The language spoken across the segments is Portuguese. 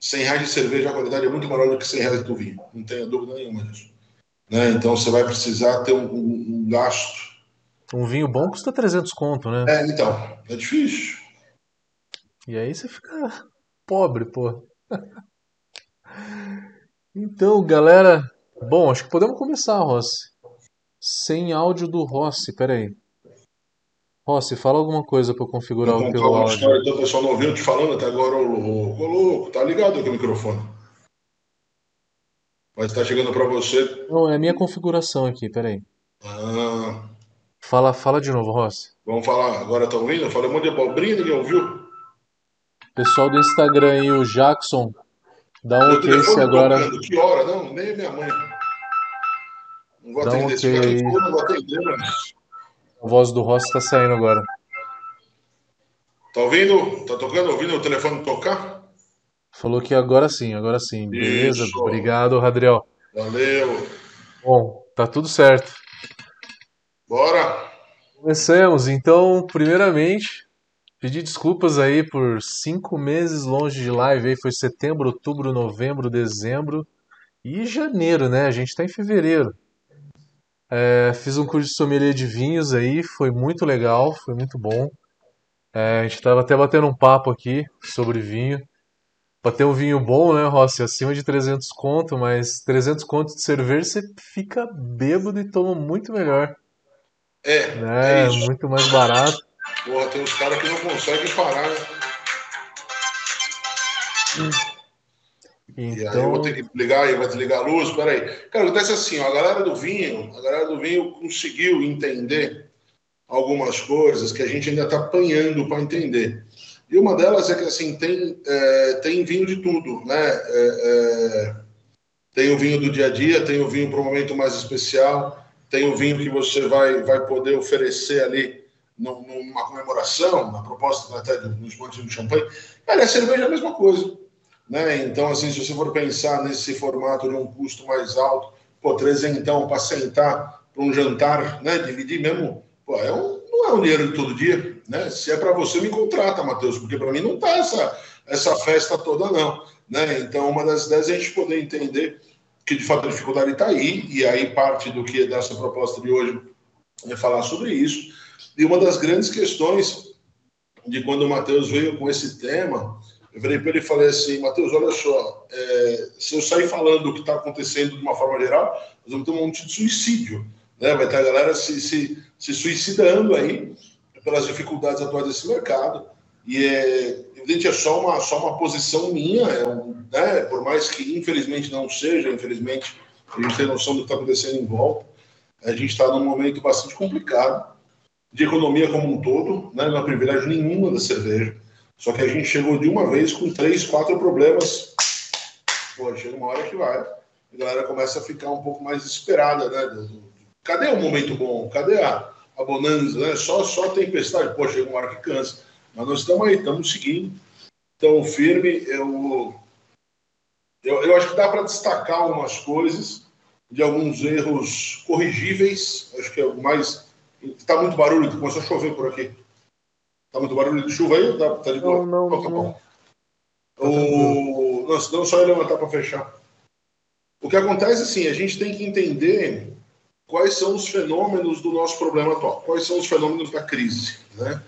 100 reais de cerveja, a qualidade é muito maior do que 100 reais do vinho. Não tenha dúvida nenhuma disso. Né? Então você vai precisar ter um, um, um, gasto. Um vinho bom custa 300 conto, né? É, então. É difícil. E aí você fica pobre, pô. então, galera. Bom, acho que podemos começar, Rossi. Sem áudio do Rossi, peraí. Rossi, fala alguma coisa para eu configurar o teu áudio. História, então, o pessoal não ouviu te falando até agora, ô louco, tá ligado aqui o microfone. Mas tá chegando para você. Não, é a minha configuração aqui, peraí. Ah. Fala, fala de novo, Rossi. Vamos falar, agora tá ouvindo? Eu falei um monte de abobrinha, ninguém ouviu? Pessoal do Instagram aí, o Jackson, dá um ok se agora. Tocando. Que hora? Não, nem minha mãe. Não vou dá atender um okay aí. Não vou atender, mas... A voz do Rossi está saindo agora. Tá ouvindo? Tá tocando? Ouvindo o telefone tocar? Falou que agora sim, agora sim. Beleza? Isso. Obrigado, Radriel. Valeu. Bom, tá tudo certo. Bora. Comecemos. Então, primeiramente, pedir desculpas aí por cinco meses longe de live. Aí foi setembro, outubro, novembro, dezembro e janeiro, né? A gente tá em fevereiro. É, fiz um curso de sommelier de vinhos aí, foi muito legal, foi muito bom. É, a gente estava até batendo um papo aqui sobre vinho. Para ter um vinho bom, né, Rossi? Acima de 300 conto, mas 300 conto de cerveja você fica bêbado e toma muito melhor. É, né? é muito mais barato. Porra, tem uns caras que não conseguem parar, né? Hum. Então... E aí eu vou ter que ligar e vai desligar a luz, peraí. Cara, acontece assim, ó, a galera do vinho, a galera do vinho conseguiu entender algumas coisas que a gente ainda está apanhando para entender. E uma delas é que assim tem é, tem vinho de tudo, né? É, é, tem o vinho do dia a dia, tem o vinho para um momento mais especial, tem o vinho que você vai vai poder oferecer ali numa comemoração, na proposta até dos montes de champanhe. Cara, a cerveja é a mesma coisa. Né? Então, assim, se você for pensar nesse formato de um custo mais alto, pô, trezentão para sentar para um jantar, né? Dividir mesmo, pô, é um, não é um dinheiro de todo dia, né? Se é para você, me contrata, Matheus, porque para mim não tá essa, essa festa toda, não. Né? Então, uma das ideias é a gente poder entender que de fato a dificuldade está aí, e aí parte do que é dessa proposta de hoje é falar sobre isso. E uma das grandes questões de quando o Matheus veio com esse tema eu virei para ele e falei assim, Matheus, olha só, é, se eu sair falando o que está acontecendo de uma forma geral, nós vamos ter um monte de suicídio. Né? Vai ter a galera se, se, se suicidando aí pelas dificuldades atuais desse mercado. E é evidente, é só uma, só uma posição minha, é um, né? por mais que infelizmente não seja, infelizmente a gente tem noção do que está acontecendo em volta. A gente está num momento bastante complicado de economia como um todo, né? não é privilégio nenhuma da cerveja. Só que a gente chegou de uma vez com três, quatro problemas. Pô, chega uma hora que vai. A galera começa a ficar um pouco mais desesperada, né? Cadê o momento bom? Cadê a, a bonança? Né? Só, só tempestade. Pô, chega uma hora que cansa. Mas nós estamos aí, estamos seguindo. Então, firme. Eu, eu, eu acho que dá para destacar algumas coisas de alguns erros corrigíveis. Acho que é o mais. Está muito barulho, começou a chover por aqui. Tá muito barulho de chuva aí? Tá, tá de boa? Não, não. Tá bom. O... Não, senão só levantar para fechar. O que acontece, assim, a gente tem que entender quais são os fenômenos do nosso problema atual, quais são os fenômenos da crise, né?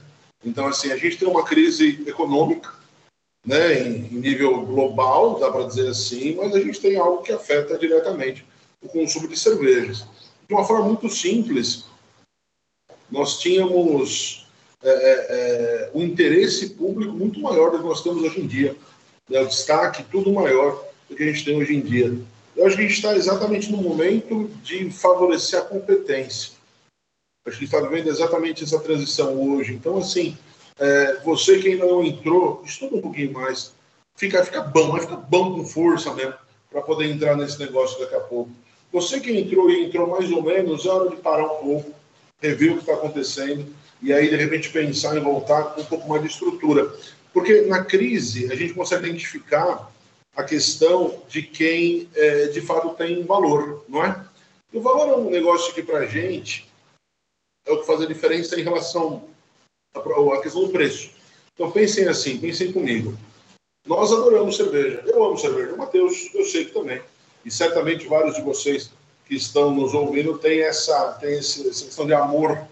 Então, assim, a gente tem uma crise econômica, né, em, em nível global, dá para dizer assim, mas a gente tem algo que afeta diretamente o consumo de cervejas. De uma forma muito simples, nós tínhamos é, é, é, um interesse público muito maior do que nós temos hoje em dia. Né? O destaque, tudo maior do que a gente tem hoje em dia. Eu acho que a gente está exatamente no momento de favorecer a competência. Acho que está vivendo exatamente essa transição hoje. Então, assim, é, você que ainda não entrou, estuda um pouquinho mais. Fica, fica bom, vai ficar bom com força mesmo, para poder entrar nesse negócio daqui a pouco. Você que entrou e entrou mais ou menos, é hora de parar um pouco, rever o que está acontecendo e aí, de repente, pensar em voltar com um pouco mais de estrutura. Porque na crise, a gente consegue identificar a questão de quem é, de fato tem valor, não é? E o valor é um negócio que, para a gente, é o que faz a diferença em relação à questão do preço. Então, pensem assim, pensem comigo. Nós adoramos cerveja. Eu amo cerveja. O Matheus, eu sei que também. E certamente vários de vocês que estão nos ouvindo têm essa, têm essa questão de amor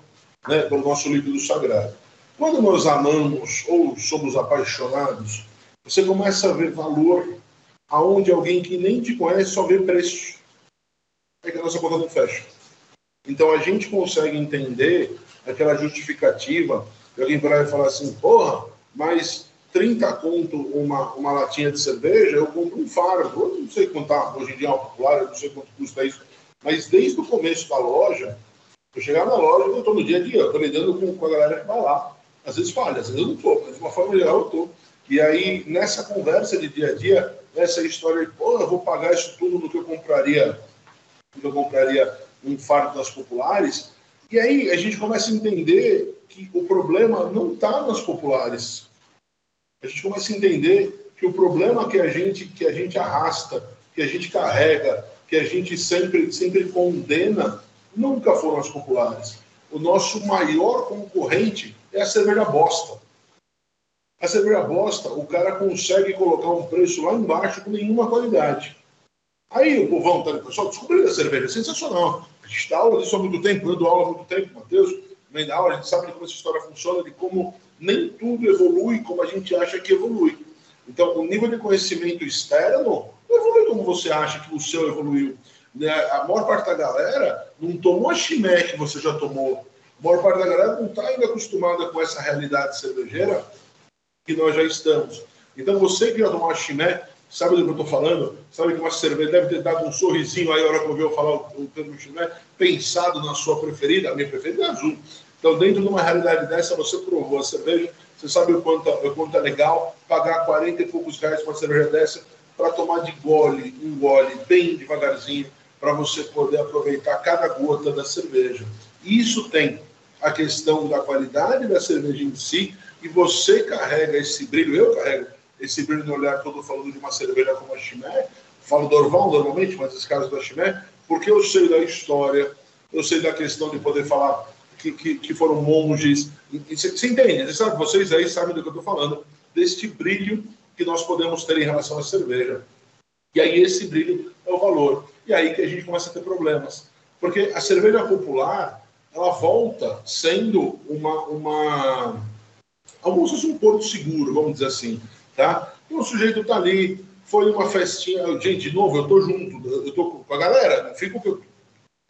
né, pelo nosso líquido sagrado. Quando nós amamos ou somos apaixonados, você começa a ver valor aonde alguém que nem te conhece só vê preço. É que a nossa conta não fecha. Então a gente consegue entender aquela justificativa que alguém vai falar assim, porra, mas 30 conto uma, uma latinha de cerveja, eu compro um fardo. Eu não sei quanto tá hoje em dia popular, eu não sei quanto custa isso. Mas desde o começo da loja, eu chegava na loja, eu estou no dia a dia, estou lidando com, com a galera que vai lá. Às vezes falha, às vezes eu não estou, mas de uma forma geral eu estou. E aí, nessa conversa de dia a dia, essa história de, pô, eu vou pagar isso tudo no que eu compraria, no que eu compraria um fardo das populares. E aí a gente começa a entender que o problema não está nas populares. A gente começa a entender que o problema que a gente que a gente arrasta, que a gente carrega, que a gente sempre sempre condena, nunca foram as populares. O nosso maior concorrente é a cerveja bosta. A cerveja bosta, o cara consegue colocar um preço lá embaixo com nenhuma qualidade. Aí o povão tá, pessoal, descobriu a cerveja, é sensacional. A gente dá aula disso há muito tempo, dando aula há muito tempo, Matheus, também dá aula, a gente sabe como essa história funciona, de como nem tudo evolui como a gente acha que evolui. Então, o nível de conhecimento externo não evolui como você acha que o seu evoluiu. Né? A maior parte da galera não tomou a chimé que você já tomou. A maior parte da galera não está ainda acostumada com essa realidade cervejeira que nós já estamos. Então, você que já tomou a chimé, sabe do que eu estou falando? Sabe que uma cerveja deve ter dado um sorrisinho aí na hora que ouviu falar o, termo chimé, pensado na sua preferida, a minha preferida é azul. Então, dentro de uma realidade dessa, você provou a cerveja, você sabe o quanto, o quanto é legal pagar 40 e poucos reais por uma cerveja dessa para tomar de gole em gole, bem devagarzinho, para você poder aproveitar cada gota da cerveja. Isso tem a questão da qualidade da cerveja em si, e você carrega esse brilho, eu carrego esse brilho no olhar todo falando de uma cerveja como a Chimé, falo do Orval normalmente, mas esse caso da Chimé, porque eu sei da história, eu sei da questão de poder falar que, que, que foram monges. Você entende? Você sabe, vocês aí sabem do que eu estou falando, deste brilho que nós podemos ter em relação à cerveja. E aí esse brilho é o valor. E aí que a gente começa a ter problemas. Porque a cerveja popular, ela volta sendo uma, uma como se fosse um porto seguro, vamos dizer assim, tá? E o sujeito tá ali, foi uma festinha, gente, de novo, eu tô junto, eu tô com a galera, não fico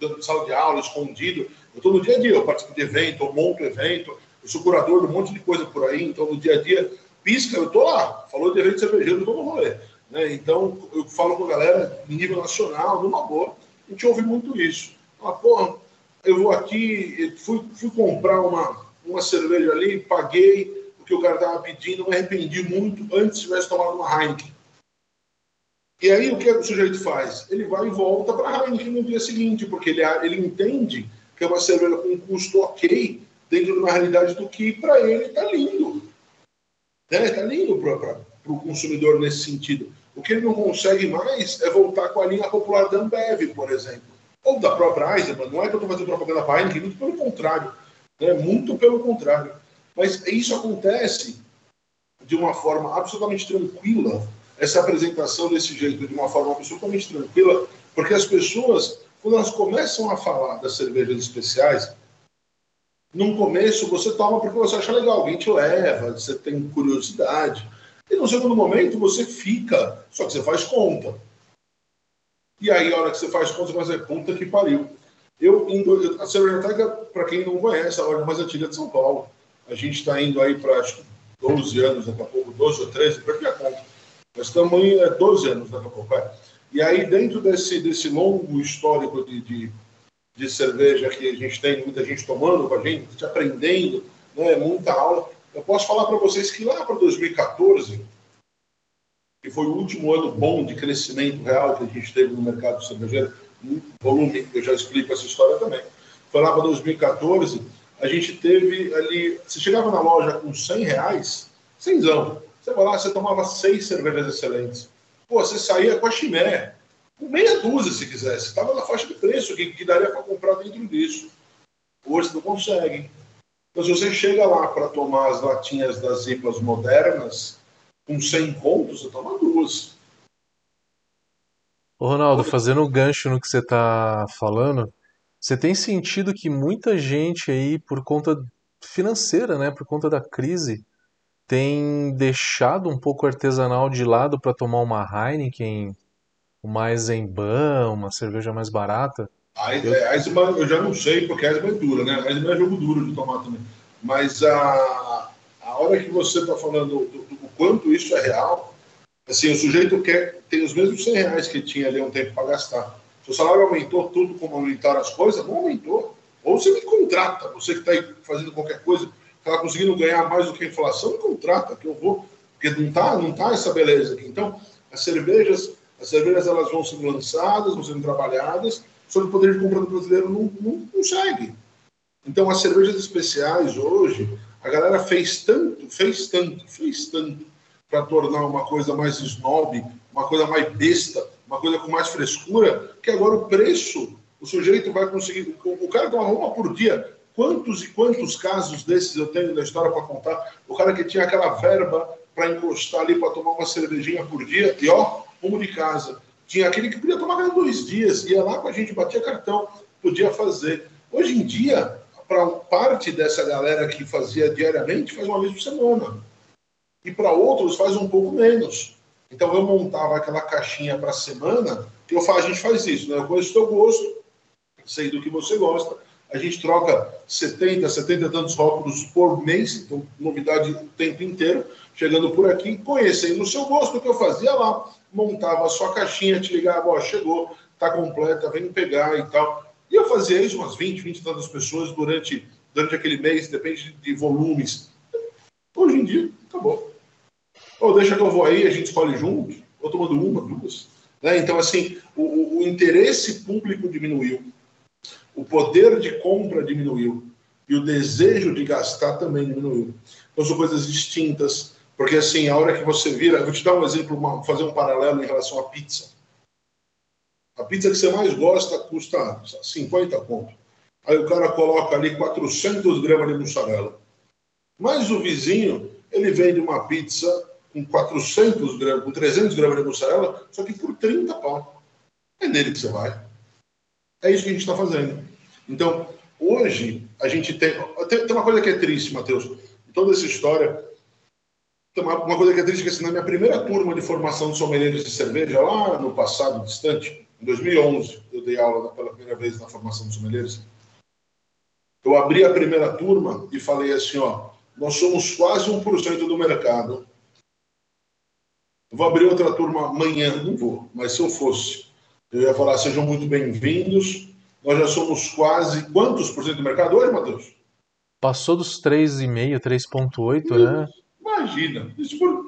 dando sala de aula, escondido, eu tô no dia a dia, eu participo de evento, eu monto evento, eu sou curador de um monte de coisa por aí, então no dia a dia, pisca, eu tô lá, falou de evento cervejeiro, eu tô no rolê, né? Então, eu falo com a galera, nível nacional, numa boa, a gente ouve muito isso. Ah, porra, eu vou aqui, fui, fui comprar uma, uma cerveja ali, paguei, que o cara estava pedindo, me arrependi muito antes tivesse tomado uma Heineken. E aí o que o sujeito faz? Ele vai e volta para a Heineken no dia seguinte, porque ele, ele entende que é uma cerveja com um custo ok dentro de uma realidade do que para ele está lindo. Está né? Tá lindo para o consumidor nesse sentido. O que ele não consegue mais é voltar com a linha popular da Ambev, por exemplo. Ou da própria Eisenbahn. Não é que eu estou fazendo propaganda para a Heineken, muito pelo contrário. Né? Muito pelo contrário. Mas isso acontece de uma forma absolutamente tranquila, essa apresentação desse jeito, de uma forma absolutamente tranquila, porque as pessoas, quando elas começam a falar das cervejas especiais, num começo você toma porque você acha legal, alguém te leva, você tem curiosidade. E no segundo momento você fica, só que você faz conta. E aí, a hora que você faz conta, você vai dizer, puta que pariu. Eu, a Cerveja Tega, para quem não conhece, é a loja mais antiga de São Paulo. A gente está indo aí para 12 anos, daqui a pouco, 12 ou 13, perdi a conta. Estamos em é, 12 anos daqui a pouco. É. E aí, dentro desse, desse longo histórico de, de, de, cerveja que a gente tem, muita gente tomando com a gente, aprendendo, né, muita aula, eu posso falar para vocês que lá para 2014, que foi o último ano bom de crescimento real que a gente teve no mercado cervejeiro, volume, eu já explico essa história também. Foi lá para 2014 a gente teve ali. Você chegava na loja com 100 reais, cenzão. Você vai lá, você tomava seis cervejas excelentes. Pô, você saía com a chimé, com meia dúzia se quisesse. Estava na faixa de preço que, que daria para comprar dentro disso. Hoje não consegue. Então, se você chega lá para tomar as latinhas das IPAs modernas, com 100 pontos, você toma duas. Ô Ronaldo, fazendo o gancho no que você está falando, você tem sentido que muita gente aí, por conta financeira, né, por conta da crise, tem deixado um pouco o artesanal de lado para tomar uma Heineken, uma Eisenbahn, uma cerveja mais barata? A Eisenbahn eu já não sei, porque a Eisenbahn é dura, né? A Eisenbahn é jogo duro de tomar também. Mas a, a hora que você está falando do, do, quanto isso é real, assim, o sujeito quer tem os mesmos 100 reais que tinha ali um tempo para gastar. Se o salário aumentou tudo como aumentaram as coisas, não aumentou. Ou você me contrata, você que está fazendo qualquer coisa, está conseguindo ganhar mais do que a inflação, me contrata, que eu vou, porque não está não tá essa beleza aqui. Então, as cervejas, as cervejas elas vão sendo lançadas, vão sendo trabalhadas, que o poder de compra do brasileiro não, não consegue. Então, as cervejas especiais hoje, a galera fez tanto, fez tanto, fez tanto para tornar uma coisa mais snob, uma coisa mais besta, uma coisa com mais frescura, que agora o preço, o sujeito vai conseguir. O cara toma uma por dia. Quantos e quantos casos desses eu tenho na história para contar? O cara que tinha aquela verba para encostar ali para tomar uma cervejinha por dia, e ó, rumo de casa. Tinha aquele que podia tomar cada dois dias, ia lá com a gente, batia cartão, podia fazer. Hoje em dia, para parte dessa galera que fazia diariamente, faz uma vez por semana. E para outros faz um pouco menos. Então eu montava aquela caixinha para a semana, que eu a gente faz isso, né? Eu conheço o teu gosto, sei do que você gosta, a gente troca 70, 70 tantos rótulos por mês, então novidade o tempo inteiro, chegando por aqui, conhecendo o seu gosto, o que eu fazia lá, montava a sua caixinha, te ligava, ó, chegou, tá completa, vem pegar e tal. E eu fazia isso umas 20, 20 e tantas pessoas durante, durante aquele mês, depende de volumes. Hoje em dia, acabou. Ou deixa que eu vou aí, a gente escolhe junto, ou tomando uma, duas. Né? Então, assim, o, o interesse público diminuiu, o poder de compra diminuiu, e o desejo de gastar também diminuiu. Então, são coisas distintas, porque, assim, a hora que você vira. Eu vou te dar um exemplo, uma, fazer um paralelo em relação à pizza. A pizza que você mais gosta custa 50 conto. Aí o cara coloca ali 400 gramas de mussarela. Mas o vizinho, ele vende uma pizza com 400 gramas, com 300 gramas de mussarela, só que por 30 pau. É nele que você vai. É isso que a gente está fazendo. Então, hoje, a gente tem, tem. Tem uma coisa que é triste, Matheus. Toda essa história, uma, coisa que é triste, que assim, na minha primeira turma de formação de sommeliers de cerveja, lá no passado distante, em 2011, eu dei aula pela primeira vez na formação dos sommeliers. Eu abri a primeira turma e falei assim, ó, nós somos quase 1% do mercado. Eu vou abrir outra turma amanhã, não vou, mas se eu fosse, eu ia falar, sejam muito bem-vindos. Nós já somos quase quantos por cento do mercado hoje, Matheus? Passou dos 3,5, 3,8, né? Imagina. Isso por...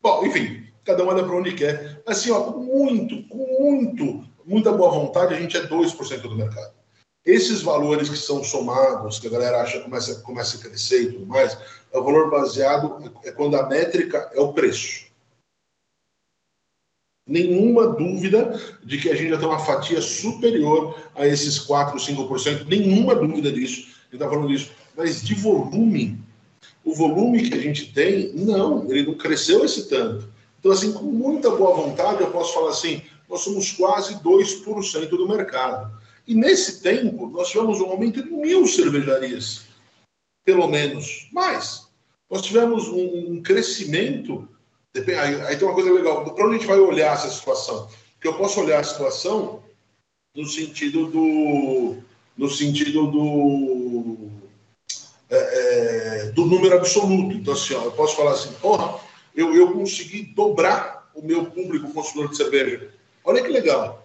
Bom, enfim, cada um anda para onde quer. Assim, ó, muito, com muito, muita boa vontade, a gente é 2% do mercado. Esses valores que são somados, que a galera acha que começa, começa a crescer e tudo mais, é o valor baseado, é quando a métrica é o preço. Nenhuma dúvida de que a gente já tem uma fatia superior a esses 4, 5%, nenhuma dúvida disso. A gente está falando disso. Mas de volume, o volume que a gente tem, não, ele não cresceu esse tanto. Então, assim, com muita boa vontade, eu posso falar assim: nós somos quase 2% do mercado. E nesse tempo, nós tivemos um aumento de mil cervejarias, pelo menos. Mas nós tivemos um, um crescimento. Aí, aí, tem uma coisa legal: para onde a gente vai olhar essa situação? Porque eu posso olhar a situação no sentido do. No sentido do. É, é, do número absoluto. Então, assim, ó, eu posso falar assim: porra, eu, eu consegui dobrar o meu público consumidor de cerveja. Olha que legal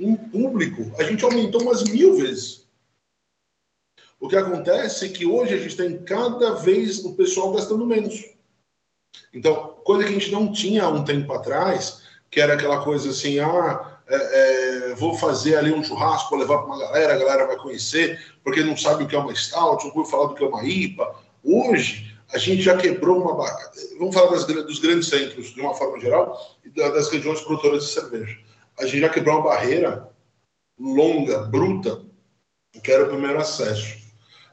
em público, a gente aumentou umas mil vezes. O que acontece é que hoje a gente tem cada vez o pessoal gastando menos. Então, coisa que a gente não tinha há um tempo atrás, que era aquela coisa assim, ah, é, é, vou fazer ali um churrasco, vou levar para uma galera, a galera vai conhecer, porque não sabe o que é uma stout, não vou falar do que é uma IPA. Hoje, a gente já quebrou uma. Vamos falar das, dos grandes centros, de uma forma geral, e das regiões produtoras de cerveja a gente já quebrou uma barreira longa, bruta, que era o primeiro acesso.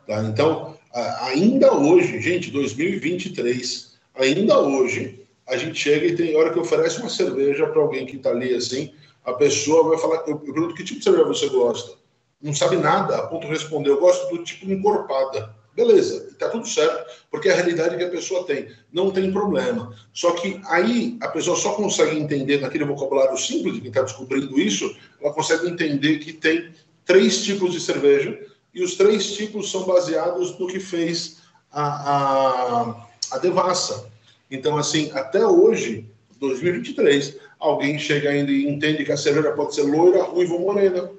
Tá? Então, ainda hoje, gente, 2023, ainda hoje, a gente chega e tem hora que oferece uma cerveja para alguém que está ali assim, a pessoa vai falar, eu, pergunto que tipo de cerveja você gosta? Não sabe nada, a ponto de responder, eu gosto do tipo encorpada. Beleza, está tudo certo, porque é a realidade que a pessoa tem. Não tem problema. Só que aí a pessoa só consegue entender, naquele vocabulário simples de quem está descobrindo isso, ela consegue entender que tem três tipos de cerveja e os três tipos são baseados no que fez a, a, a devassa. Então, assim, até hoje, 2023, alguém chega ainda e entende que a cerveja pode ser loira, ruiva ou morena.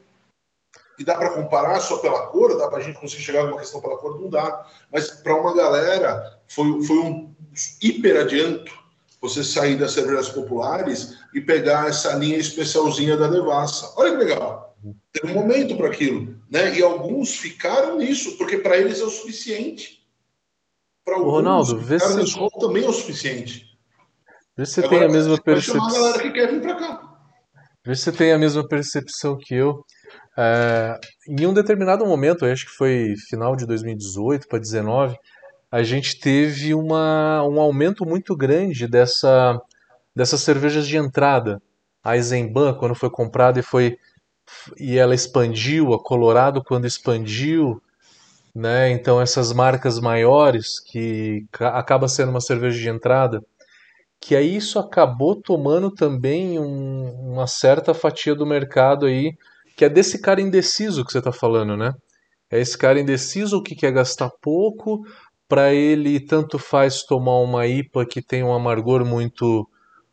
E dá para comparar só pela cor, dá para a gente conseguir chegar numa questão pela cor, não dá. Mas para uma galera, foi, foi um hiper adianto você sair das cervejas populares e pegar essa linha especialzinha da Devassa. Olha que legal. Tem um momento para aquilo. Né? E alguns ficaram nisso, porque para eles é o suficiente. Para alguns, Ronaldo, vê se... também é o suficiente. Vê se você Agora, tem a mesma percepção. a galera que quer vir para cá. Vê se você tem a mesma percepção que eu. É, em um determinado momento, acho que foi final de 2018 para 2019, a gente teve uma, um aumento muito grande dessa, dessas cervejas de entrada. A Eisenbahn, quando foi comprada e foi e ela expandiu, a Colorado quando expandiu, né? Então essas marcas maiores que acaba sendo uma cerveja de entrada, que aí isso acabou tomando também um, uma certa fatia do mercado aí, que é desse cara indeciso que você está falando, né? É esse cara indeciso que quer gastar pouco, para ele tanto faz tomar uma IPA que tem um amargor muito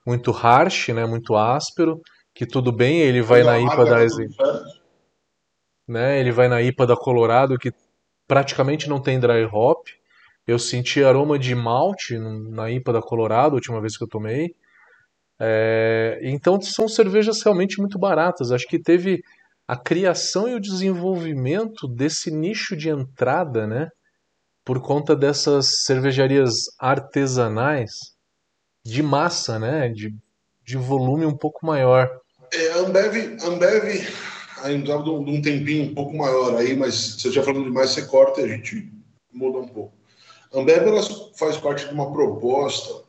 muito harsh, né, muito áspero, que tudo bem, ele vai na IPA da né, ele vai na IPA da Colorado que praticamente não tem dry hop. Eu senti aroma de malte na IPA da Colorado, a última vez que eu tomei. É, então são cervejas realmente muito baratas. Acho que teve a criação e o desenvolvimento desse nicho de entrada, né? Por conta dessas cervejarias artesanais de massa, né? De, de volume um pouco maior. É, a Ambev, Ambev ainda de um tempinho um pouco maior aí, mas se você estiver falando demais, você corta e a gente muda um pouco. Ambev ela faz parte de uma proposta,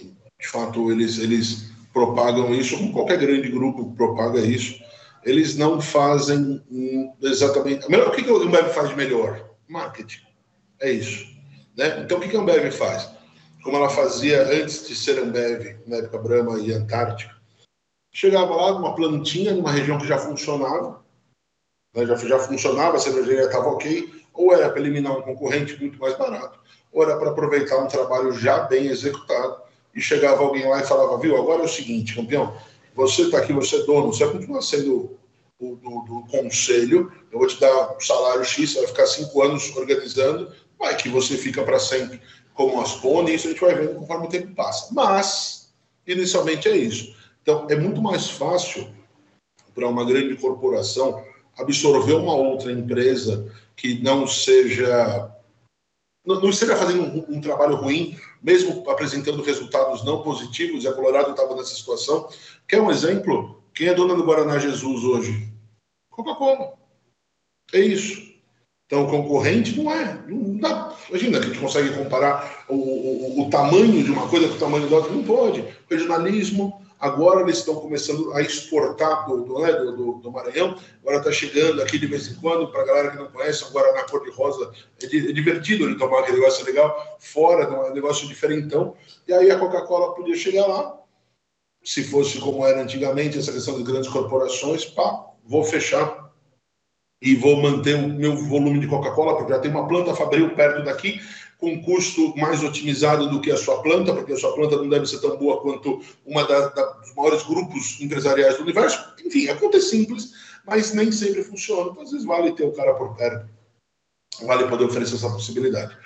de fato, eles, eles propagam isso, como qualquer grande grupo propaga isso, eles não fazem exatamente. O que, que a Ambev faz de melhor? Marketing. É isso. Né? Então, o que, que a Ambev faz? Como ela fazia antes de ser Ambev, na época Brahma e Antártica, chegava lá numa plantinha, numa região que já funcionava, né, já, já funcionava, a cervejaria estava ok, ou era para eliminar um concorrente muito mais barato, ou era para aproveitar um trabalho já bem executado, e chegava alguém lá e falava, viu, agora é o seguinte, campeão, você está aqui, você é dono, você continua sendo o do, do, conselho, eu vou te dar um salário X, você vai ficar cinco anos organizando, vai que você fica para sempre como as pôneis, isso a gente vai vendo conforme o tempo passa. Mas, inicialmente é isso. Então, é muito mais fácil para uma grande corporação absorver uma outra empresa que não seja não, não esteja fazendo um, um, trabalho ruim, mesmo apresentando resultados não positivos, e a Colorado estava nessa situação. Quer um exemplo? Quem é dona do Guaraná Jesus hoje? Coca-Cola. É isso. Então, concorrente não é. Não dá. Imagina que a gente consegue comparar o, o, o tamanho de uma coisa com o tamanho da outra. Não pode. Regionalismo, Agora eles estão começando a exportar do, do, né, do, do Maranhão. Agora está chegando aqui de vez em quando, para a galera que não conhece, agora na cor de rosa. É, é divertido ele tomar aquele negócio legal, fora, é um negócio diferentão. E aí a Coca-Cola podia chegar lá, se fosse como era antigamente, essa questão de grandes corporações, pá, vou fechar e vou manter o meu volume de Coca-Cola, porque já tem uma planta fabril perto daqui, com custo mais otimizado do que a sua planta, porque a sua planta não deve ser tão boa quanto uma da, da, dos maiores grupos empresariais do universo. Enfim, a conta é simples, mas nem sempre funciona. Então, às vezes vale ter o cara por perto, vale poder oferecer essa possibilidade.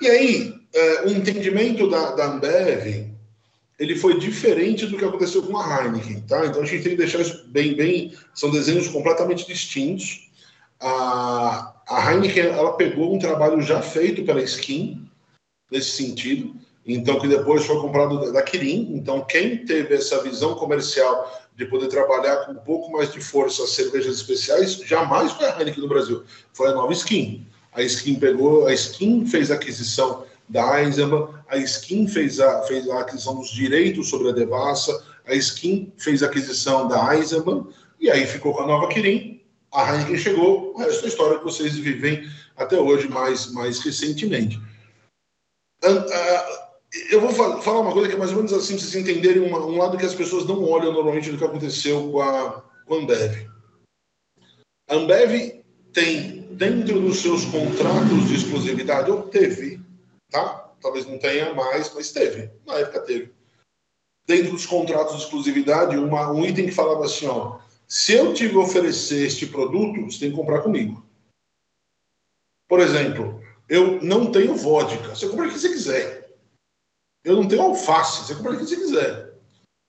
E aí, é, o entendimento da, da Ambev, ele foi diferente do que aconteceu com a Heineken, tá? Então a gente tem que deixar isso bem, bem, são desenhos completamente distintos. A Heineken ela pegou um trabalho já feito pela Skin nesse sentido, então que depois foi comprado da Kirin. Então quem teve essa visão comercial de poder trabalhar com um pouco mais de força cervejas especiais, jamais foi a Heineken no Brasil, foi a nova Skin. A Skin pegou, a Skin fez a aquisição da Eisenbahn, a a Skin fez a, fez a aquisição dos direitos sobre a Devassa, a Skin fez a aquisição da Eisenbahn, e aí ficou com a nova Kirin, a Heineken chegou, o resto da história que vocês vivem até hoje, mais, mais recentemente. Eu vou falar uma coisa que é mais ou menos assim, vocês entenderem um lado que as pessoas não olham normalmente do que aconteceu com a, com a Ambev. A Ambev tem, dentro dos seus contratos de exclusividade, ou teve, tá? Talvez não tenha mais, mas teve. Na época teve. Dentro dos contratos de exclusividade, uma, um item que falava assim, ó, se eu te oferecer este produto, você tem que comprar comigo. Por exemplo, eu não tenho vodka. Você compra o que você quiser. Eu não tenho alface. Você compra o que você quiser.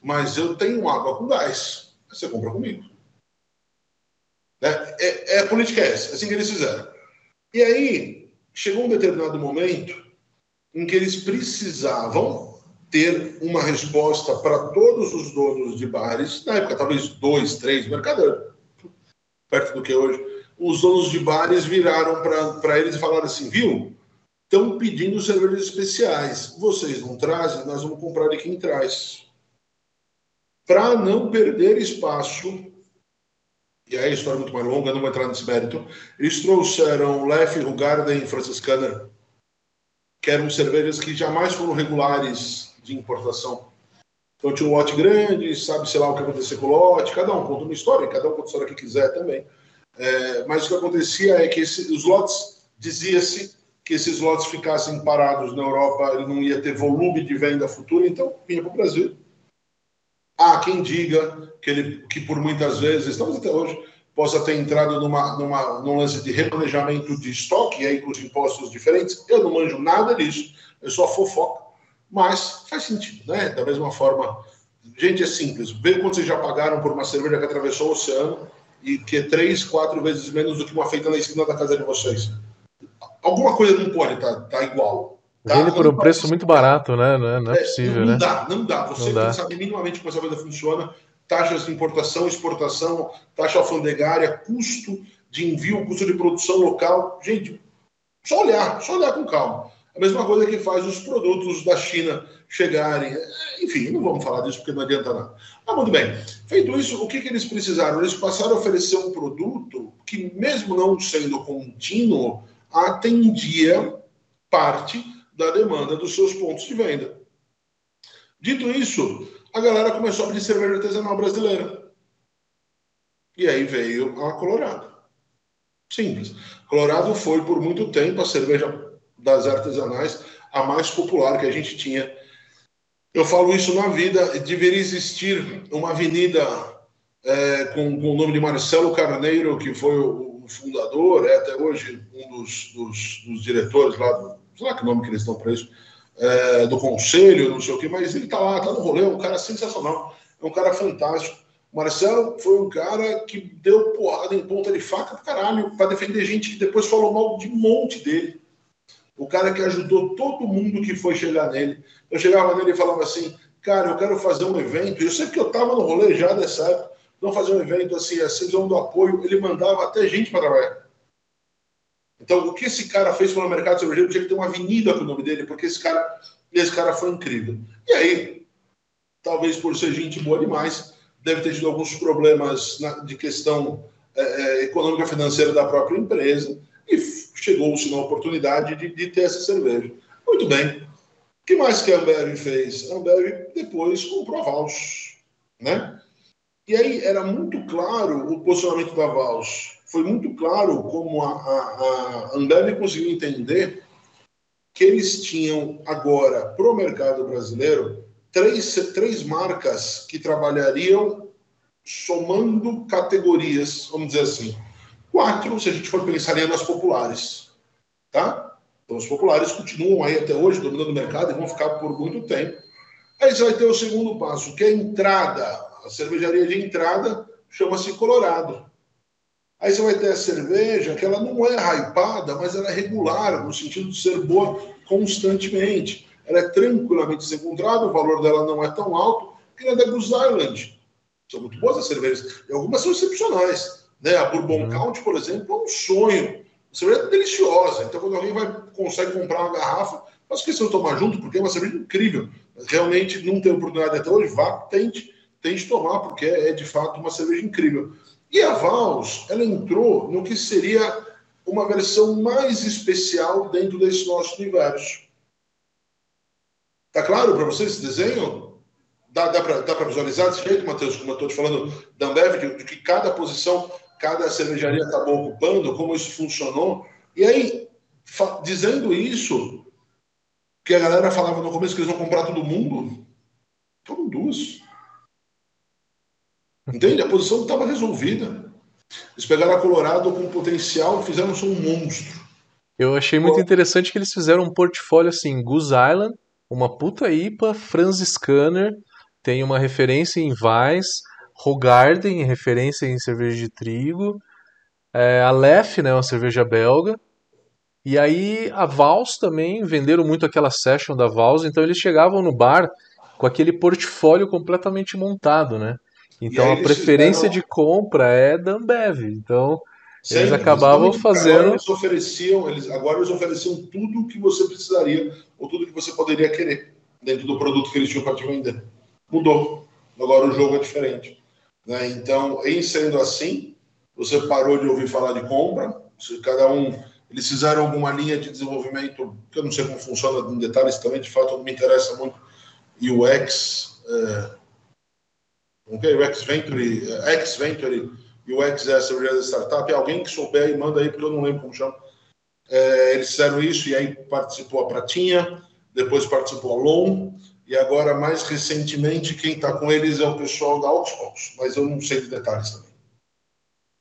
Mas eu tenho água com gás. Você compra comigo. É, é, é a política é essa. É assim que eles fizeram. E aí, chegou um determinado momento em que eles precisavam ter uma resposta para todos os donos de bares, na época talvez dois, três, mercado perto do que hoje, os donos de bares viraram para eles e falaram assim, viu, estão pedindo cervejas especiais, vocês não trazem, nós vamos comprar de quem traz. Para não perder espaço, e aí a história é muito mais longa, não vou entrar nesse mérito, eles trouxeram Leff, Rugarden e Franciscana, que eram cervejas que jamais foram regulares de importação. Então tinha um lote grande, sabe, sei lá, o que acontecia com o lote, cada um conta uma história, cada um conta a história que quiser também. É, mas o que acontecia é que esse, os lotes, dizia-se que esses lotes ficassem parados na Europa, ele não ia ter volume de venda futura, então vinha para o Brasil. Há quem diga que, ele, que por muitas vezes, estamos até hoje, possa ter entrado numa, numa, num lance de replanejamento de estoque, e aí com os impostos diferentes. Eu não manjo nada disso, eu só fofoca. Mas faz sentido, né? Da mesma forma, gente, é simples. Vê quanto vocês já pagaram por uma cerveja que atravessou o oceano e que é três, quatro vezes menos do que uma feita na esquina da casa de vocês. Alguma coisa não pode estar tá, tá igual. Tá? Vende por um preço muito barato, né? Não é, não é, é possível, não né? Não dá, não dá. Você não dá. sabe minimamente como essa coisa funciona, taxas de importação, exportação, taxa alfandegária, custo de envio, custo de produção local. Gente, só olhar, só olhar com calma. A mesma coisa que faz os produtos da China chegarem. Enfim, não vamos falar disso porque não adianta nada. Mas muito bem. Feito isso, o que, que eles precisaram? Eles passaram a oferecer um produto que, mesmo não sendo contínuo, atendia parte da demanda dos seus pontos de venda. Dito isso, a galera começou a pedir cerveja artesanal brasileira. E aí veio a Colorado. Simples. Colorado foi por muito tempo a cerveja das artesanais, a mais popular que a gente tinha. Eu falo isso na vida, deveria existir uma avenida é, com, com, o nome de Marcelo Carneiro, que foi o, o fundador, é até hoje um dos, dos, dos, diretores lá, do, sei lá que nome que eles dão para isso, é, do conselho, não sei o que, mas ele está lá, está no rolê, é um cara sensacional, é um cara fantástico. Marcelo foi um cara que deu porrada em ponta de faca pro caralho, para defender gente que depois falou mal de um monte dele o cara que ajudou todo mundo que foi chegar nele. Eu chegava nele e falava assim, cara, eu quero fazer um evento. Eu sei que eu estava no rolê já dessa época, não fazer um evento assim, assim, do apoio. Ele mandava até gente para trabalhar. Então, o que esse cara fez pelo mercado cervejeiro, tinha que ter uma avenida com o nome dele, porque esse cara, esse cara foi incrível. E aí, talvez por ser gente boa demais, deve ter tido alguns problemas na, de questão é, é, econômica financeira da própria empresa e chegou-se na oportunidade de, de, ter essa cerveja. Muito bem. O que mais que a Ambev fez? A Ambev depois comprou a Vals, né? E aí era muito claro o posicionamento da Vals. Foi muito claro como a, a, a Ambev conseguiu entender que eles tinham agora, para o mercado brasileiro, três, três marcas que trabalhariam somando categorias, vamos dizer assim. Quatro, se a gente for pensar em nas populares. Tá? Então, os populares continuam aí até hoje dominando o mercado e vão ficar por muito tempo. Aí você vai ter o segundo passo, que é a entrada. A cervejaria de entrada chama-se Colorado. Aí você vai ter a cerveja que ela não é hypada, mas ela é regular, no sentido de ser boa constantemente. Ela é tranquilamente encontrada, o valor dela não é tão alto, que é da Goose Island. São muito boas as cervejas. E algumas são excepcionais. Né? A Bourbon uhum. Count, por exemplo, é um sonho. A cerveja deliciosa. Então, quando alguém vai, consegue comprar uma garrafa, Faço questão de tomar junto, porque é uma cerveja incrível. Realmente não tem oportunidade até hoje, vá, tente, tente tomar, porque é, é de fato uma cerveja incrível. E a Vals, ela entrou no que seria uma versão mais especial dentro desse nosso universo. Tá claro para vocês esse desenho? Dá, dá para visualizar desse jeito, Matheus, como eu estou te falando da Ambev, de, de que cada posição, cada cervejaria acabou ocupando, como isso funcionou. E aí, dizendo isso, que a galera falava no começo que eles vão comprar todo mundo, foram duas. Entende? A posição estava resolvida. Eles pegaram a Colorado com potencial e fizeram um monstro. Eu achei muito interessante que eles fizeram um portfólio assim, Goose Island, uma puta IPA, Franz Scanner, tem uma referência em Weiss, Hogarden, referência em cerveja de trigo, é, a Lef, né, uma cerveja belga, e aí a Vals também, venderam muito aquela session da Vals, então eles chegavam no bar com aquele portfólio completamente montado, né? Então a preferência fizeram... de compra é da Ambev. Então Sempre, eles acabavam fazendo. Agora eles, ofereciam, eles, agora eles ofereciam tudo o que você precisaria, ou tudo que você poderia querer, dentro do produto que eles tinham para te vender. Mudou. Agora o jogo é diferente. Né? Então, em sendo assim, você parou de ouvir falar de compra, cada um. Eles fizeram alguma linha de desenvolvimento, que eu não sei como funciona em detalhes também, de fato não me interessa muito, UX. É? O X-Venture, X-Venture e o X é a segurança da startup. Alguém que souber e manda aí, porque eu não lembro como chama. É, eles fizeram isso e aí participou a Pratinha, depois participou a Lon, e agora, mais recentemente, quem está com eles é o pessoal da Oxbox, mas eu não sei de detalhes também.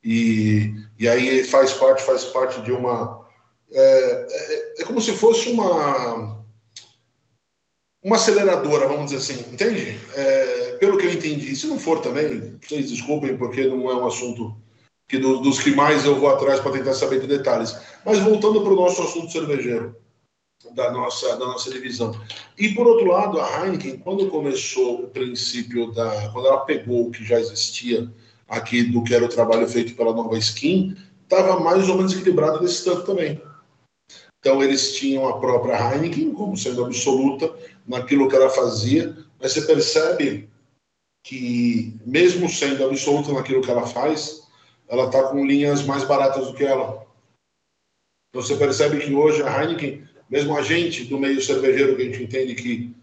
E, e aí faz parte, faz parte de uma. É, é, é como se fosse uma uma aceleradora, vamos dizer assim, entende? É, pelo que eu entendi, se não for também, vocês desculpem, porque não é um assunto que do, dos que mais eu vou atrás para tentar saber de detalhes. Mas voltando para o nosso assunto cervejeiro, da nossa, da nossa divisão. E por outro lado, a Heineken, quando começou o princípio da. Quando ela pegou o que já existia aqui do que era o trabalho feito pela nova skin, estava mais ou menos equilibrado desse tanto também. Então eles tinham a própria Heineken como sendo absoluta naquilo que ela fazia, mas você percebe que mesmo sendo absoluta naquilo que ela faz, ela está com linhas mais baratas do que ela. Então você percebe que hoje a Heineken, mesmo a gente do meio cervejeiro que a gente entende que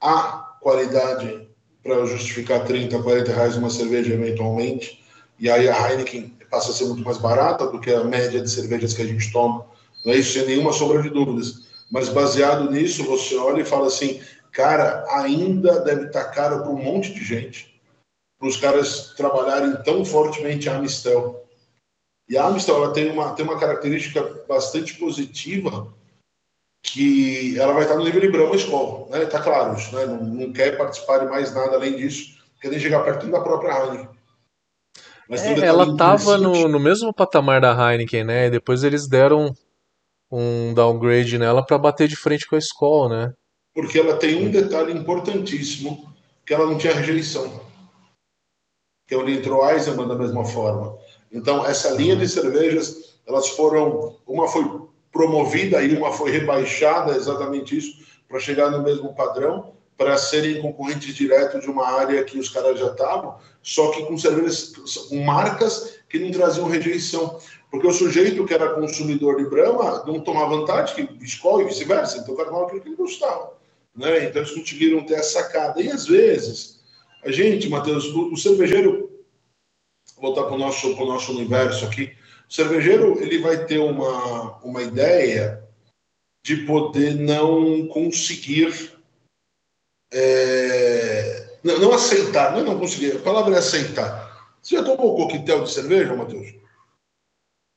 há qualidade para justificar 30, 40 reais uma cerveja eventualmente, e aí a Heineken passa a ser muito mais barata do que a média de cervejas que a gente toma não é isso sem nenhuma sombra de dúvidas. Mas baseado nisso, você olha e fala assim, cara, ainda deve estar caro para um monte de gente, para os caras trabalharem tão fortemente a Amistel. E a Amistel ela tem uma, tem uma característica bastante positiva, que ela vai estar no nível de Brahma Escola, né? Tá claro isso, né? Não, não, quer participar de mais nada além disso, quer nem chegar perto da própria Heineken. É, ela estava no, no mesmo patamar da Heineken, né? E depois eles deram um downgrade nela para bater de frente com a escola, né? Porque ela tem um detalhe importantíssimo, que ela não tinha rejeição. Que é onde entrou Eisenman da mesma forma. Então, essa linha de cervejas, elas foram, uma foi promovida e uma foi rebaixada, exatamente isso, para chegar no mesmo padrão, para serem concorrentes diretos de uma área que os caras já estavam, só que com com marcas que não traziam rejeição. Porque o sujeito que era consumidor de Brahma não tomava vantagem, que escola e vice-versa. Então, o cara tomava aquilo que ele gostava. Né? Então, eles conseguiram ter essa sacada. E, às vezes, a gente, Matheus, o, cervejeiro, voltar para o nosso, nosso universo aqui, o cervejeiro ele vai ter uma, uma ideia de poder não conseguir é, não, não, aceitar, não, é não conseguir, a palavra é aceitar. Você já tomou coquetel de cerveja, Matheus?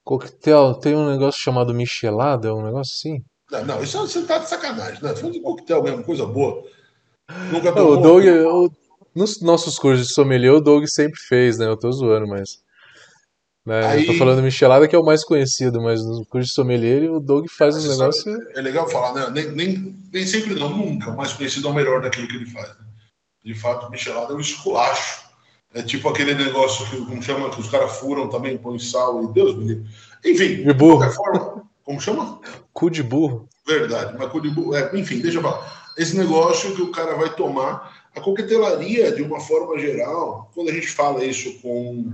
Coquetel, tem um negócio chamado michelada, é um negócio assim? Não, não, isso você tá de sacanagem, né? Falando de coquetel mesmo, coisa boa. Nunca tomou. o Doug, o, nos nossos cursos de sommelier, o Doug sempre fez, né? Eu tô zoando, mas. Né? Aí... Eu tô falando michelada que é o mais conhecido, mas no curso de sommelier o Doug faz um negócio. É legal falar, né? Nem, nem, nem sempre não, nunca. O mais conhecido é o melhor daquilo que ele faz. Né? De fato, michelada é um esculacho é tipo aquele negócio que, como chama, que os caras furam também, põem sal e Deus me livre. Enfim, de, de qualquer forma, Como chama? Cu de burro. Verdade, mas cu de burro. É, enfim, deixa eu falar. Esse negócio que o cara vai tomar. A coquetelaria, de uma forma geral, quando a gente fala isso com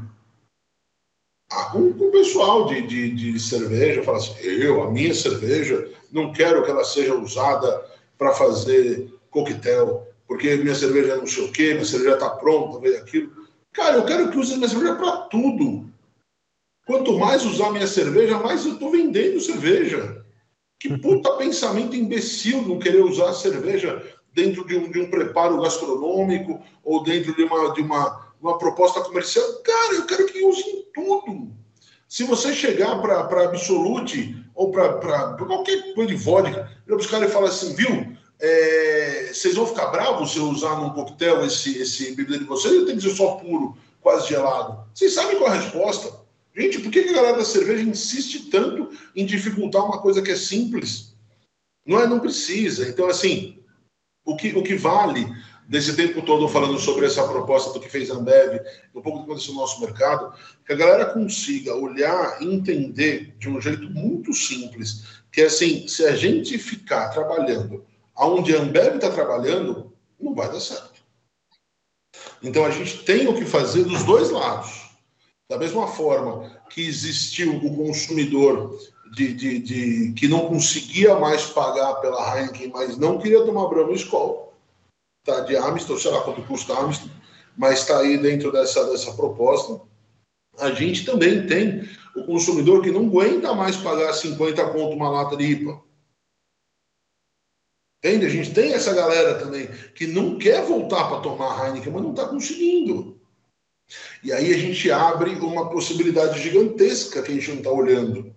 com, com o pessoal de, de, de cerveja, fala assim, eu, a minha cerveja, não quero que ela seja usada para fazer coquetel, porque minha cerveja não sei o quê, minha cerveja está pronta, veio aquilo. Cara, eu quero que use minha cerveja para tudo. Quanto mais usar minha cerveja, mais eu estou vendendo cerveja. Que puta pensamento imbecil não querer usar cerveja dentro de um, de um preparo gastronômico ou dentro de uma, de uma uma proposta comercial, cara, eu quero que usem tudo. Se você chegar para Absolute ou para qualquer coisa de vodka, eu buscar e falar assim, viu, é, vocês vão ficar bravos se eu usar num coquetel esse, esse bebida de vocês ou tem que ser só puro, quase gelado? Vocês sabem qual é a resposta? Gente, por que a galera da cerveja insiste tanto em dificultar uma coisa que é simples? Não é, não precisa. Então, assim, o que, o que vale desse tempo todo falando sobre essa proposta do que fez a Ambev, um pouco do que aconteceu no nosso mercado, que a galera consiga olhar e entender de um jeito muito simples, que é assim, se a gente ficar trabalhando aonde a Ambev está trabalhando, não vai dar certo. Então a gente tem o que fazer dos dois lados. Da mesma forma que existiu o consumidor de, de, de que não conseguia mais pagar pela Heineken, mas não queria tomar Brahma Skol, tá, de Amiston, sei lá quanto custa Amiston, mas está aí dentro dessa, dessa proposta. A gente também tem o consumidor que não aguenta mais pagar 50 conto uma lata de IPA. Entende? A gente tem essa galera também que não quer voltar para tomar Heineken, mas não está conseguindo. E aí a gente abre uma possibilidade gigantesca que a gente não está olhando,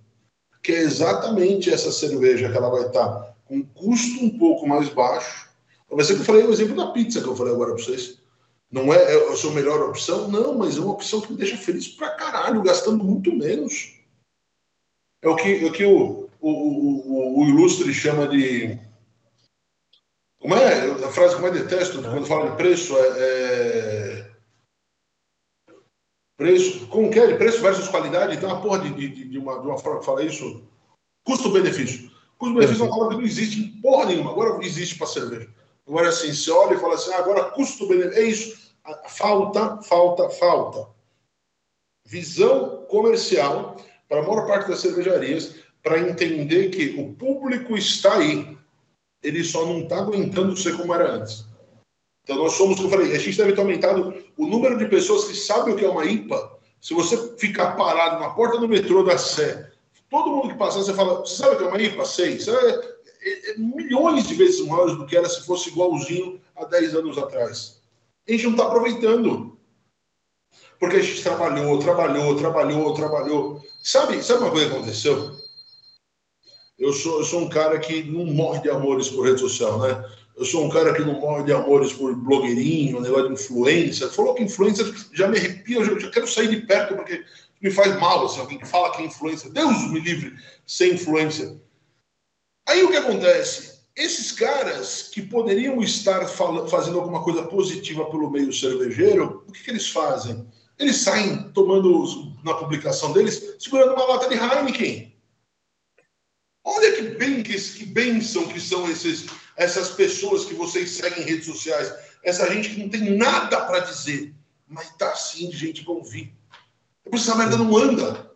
que é exatamente essa cerveja que ela vai estar tá com custo um pouco mais baixo, Vai ser que eu falei o exemplo da pizza que eu falei agora para vocês. Não é, é a sua melhor opção? Não, mas é uma opção que me deixa feliz pra caralho, gastando muito menos. É o que, é o, que o, o, o, o ilustre chama de. Como é? A frase que eu mais detesto quando fala de preço é, é. Preço, como que é? Preço versus qualidade, tem uma porra de, de, de, uma, de uma forma que fala isso. Custo-benefício. Custo-benefício é uma palavra que não existe em porra nenhuma, agora existe para cerveja. Agora, assim, se olha e fala assim, ah, agora custo-benefício, é isso. Falta, falta, falta. Visão comercial para a maior parte das cervejarias para entender que o público está aí. Ele só não está aguentando ser como era antes. Então, nós somos, como eu falei, a gente deve ter aumentado o número de pessoas que sabem o que é uma IPA. Se você ficar parado na porta do metrô da Sé, todo mundo que passar, você fala, você sabe o que é uma IPA? Sei. Você milhões de vezes maiores do que era se fosse igualzinho há 10 anos atrás. A gente não está aproveitando. Porque a gente trabalhou, trabalhou, trabalhou, trabalhou. Sabe, sabe uma coisa que aconteceu? Eu sou, eu sou um cara que não morre de amores por rede social, né? Eu sou um cara que não morre de amores por blogueirinho, negócio de influência. Falou que influência já me arrepia, eu já, já quero sair de perto porque me faz mal, assim, alguém que fala que é influência. Deus me livre sem influência. Aí o que acontece? Esses caras que poderiam estar fazendo alguma coisa positiva pelo meio cervejeiro, o que, que eles fazem? Eles saem tomando, na publicação deles, segurando uma lata de Heineken. Olha que bem que, que que são esses, essas pessoas que vocês seguem em redes sociais. Essa gente que não tem nada para dizer, mas tá assim de gente para ouvir. É por isso essa merda não anda.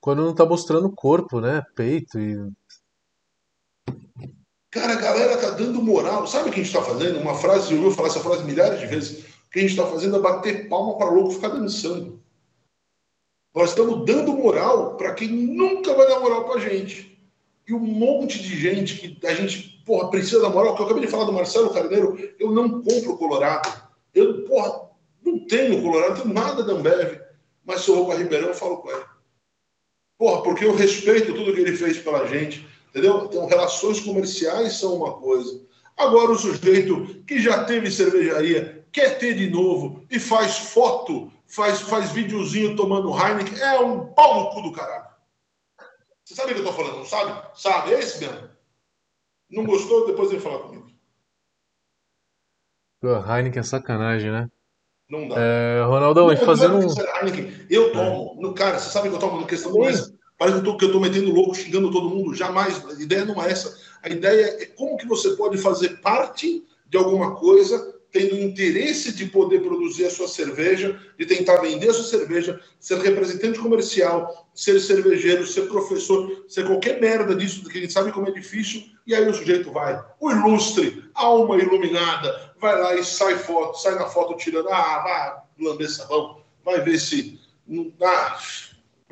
Quando não tá mostrando corpo, né? Peito e Cara, a galera tá dando moral. Sabe o que a gente está fazendo? Uma frase, eu ouviu falar essa frase milhares de vezes. O que a gente está fazendo é bater palma para louco ficar dançando. Nós estamos dando moral para quem nunca vai dar moral para a gente. E um monte de gente que a gente, porra, precisa da moral. Que eu acabei de falar do Marcelo Carneiro, eu não compro Colorado. Eu, porra, não tenho Colorado, tenho nada da Ambev. Mas se eu vou para Ribeirão, eu falo com ele. Porra, porque eu respeito tudo que ele fez pela gente Entendeu? Então, relações comerciais são uma coisa. Agora, o sujeito que já teve cervejaria, quer ter de novo e faz foto, faz, faz videozinho tomando Heineken, é um pau no cu do caralho. Você sabe o que eu tô falando? Não sabe? Sabe? É esse mesmo. Não gostou? Depois vem falar comigo. Heineken é sacanagem, né? Não dá. É, Ronaldão, não, fazendo um. Eu tomo. No, cara, você sabe que eu tomo no questão do Parece que eu estou metendo louco, xingando todo mundo. Jamais. A ideia não é essa. A ideia é como que você pode fazer parte de alguma coisa tendo interesse de poder produzir a sua cerveja, de tentar vender a sua cerveja, ser representante comercial, ser cervejeiro, ser professor, ser qualquer merda disso, que a gente sabe como é difícil, e aí o sujeito vai. O ilustre, alma iluminada, vai lá e sai foto, sai na foto tirando, ah, vai lamber sabão, vai ver se. Ah,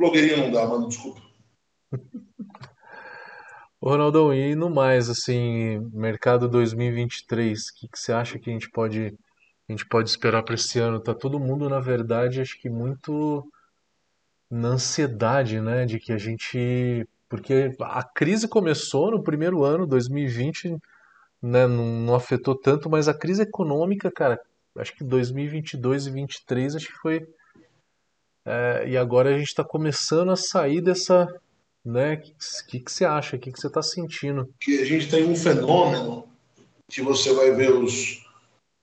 blogueirinha não dá, mano, desculpa. Ronaldão, e no mais, assim, mercado 2023, o que, que você acha que a gente pode, a gente pode esperar para esse ano? Tá todo mundo, na verdade, acho que muito na ansiedade, né, de que a gente, porque a crise começou no primeiro ano, 2020, né, não, não afetou tanto, mas a crise econômica, cara, acho que 2022 e 2023, acho que foi, é, e agora a gente está começando a sair dessa né? O que, que, você acha? O que, que você está sentindo? Que a gente tem um fenômeno que você vai ver os,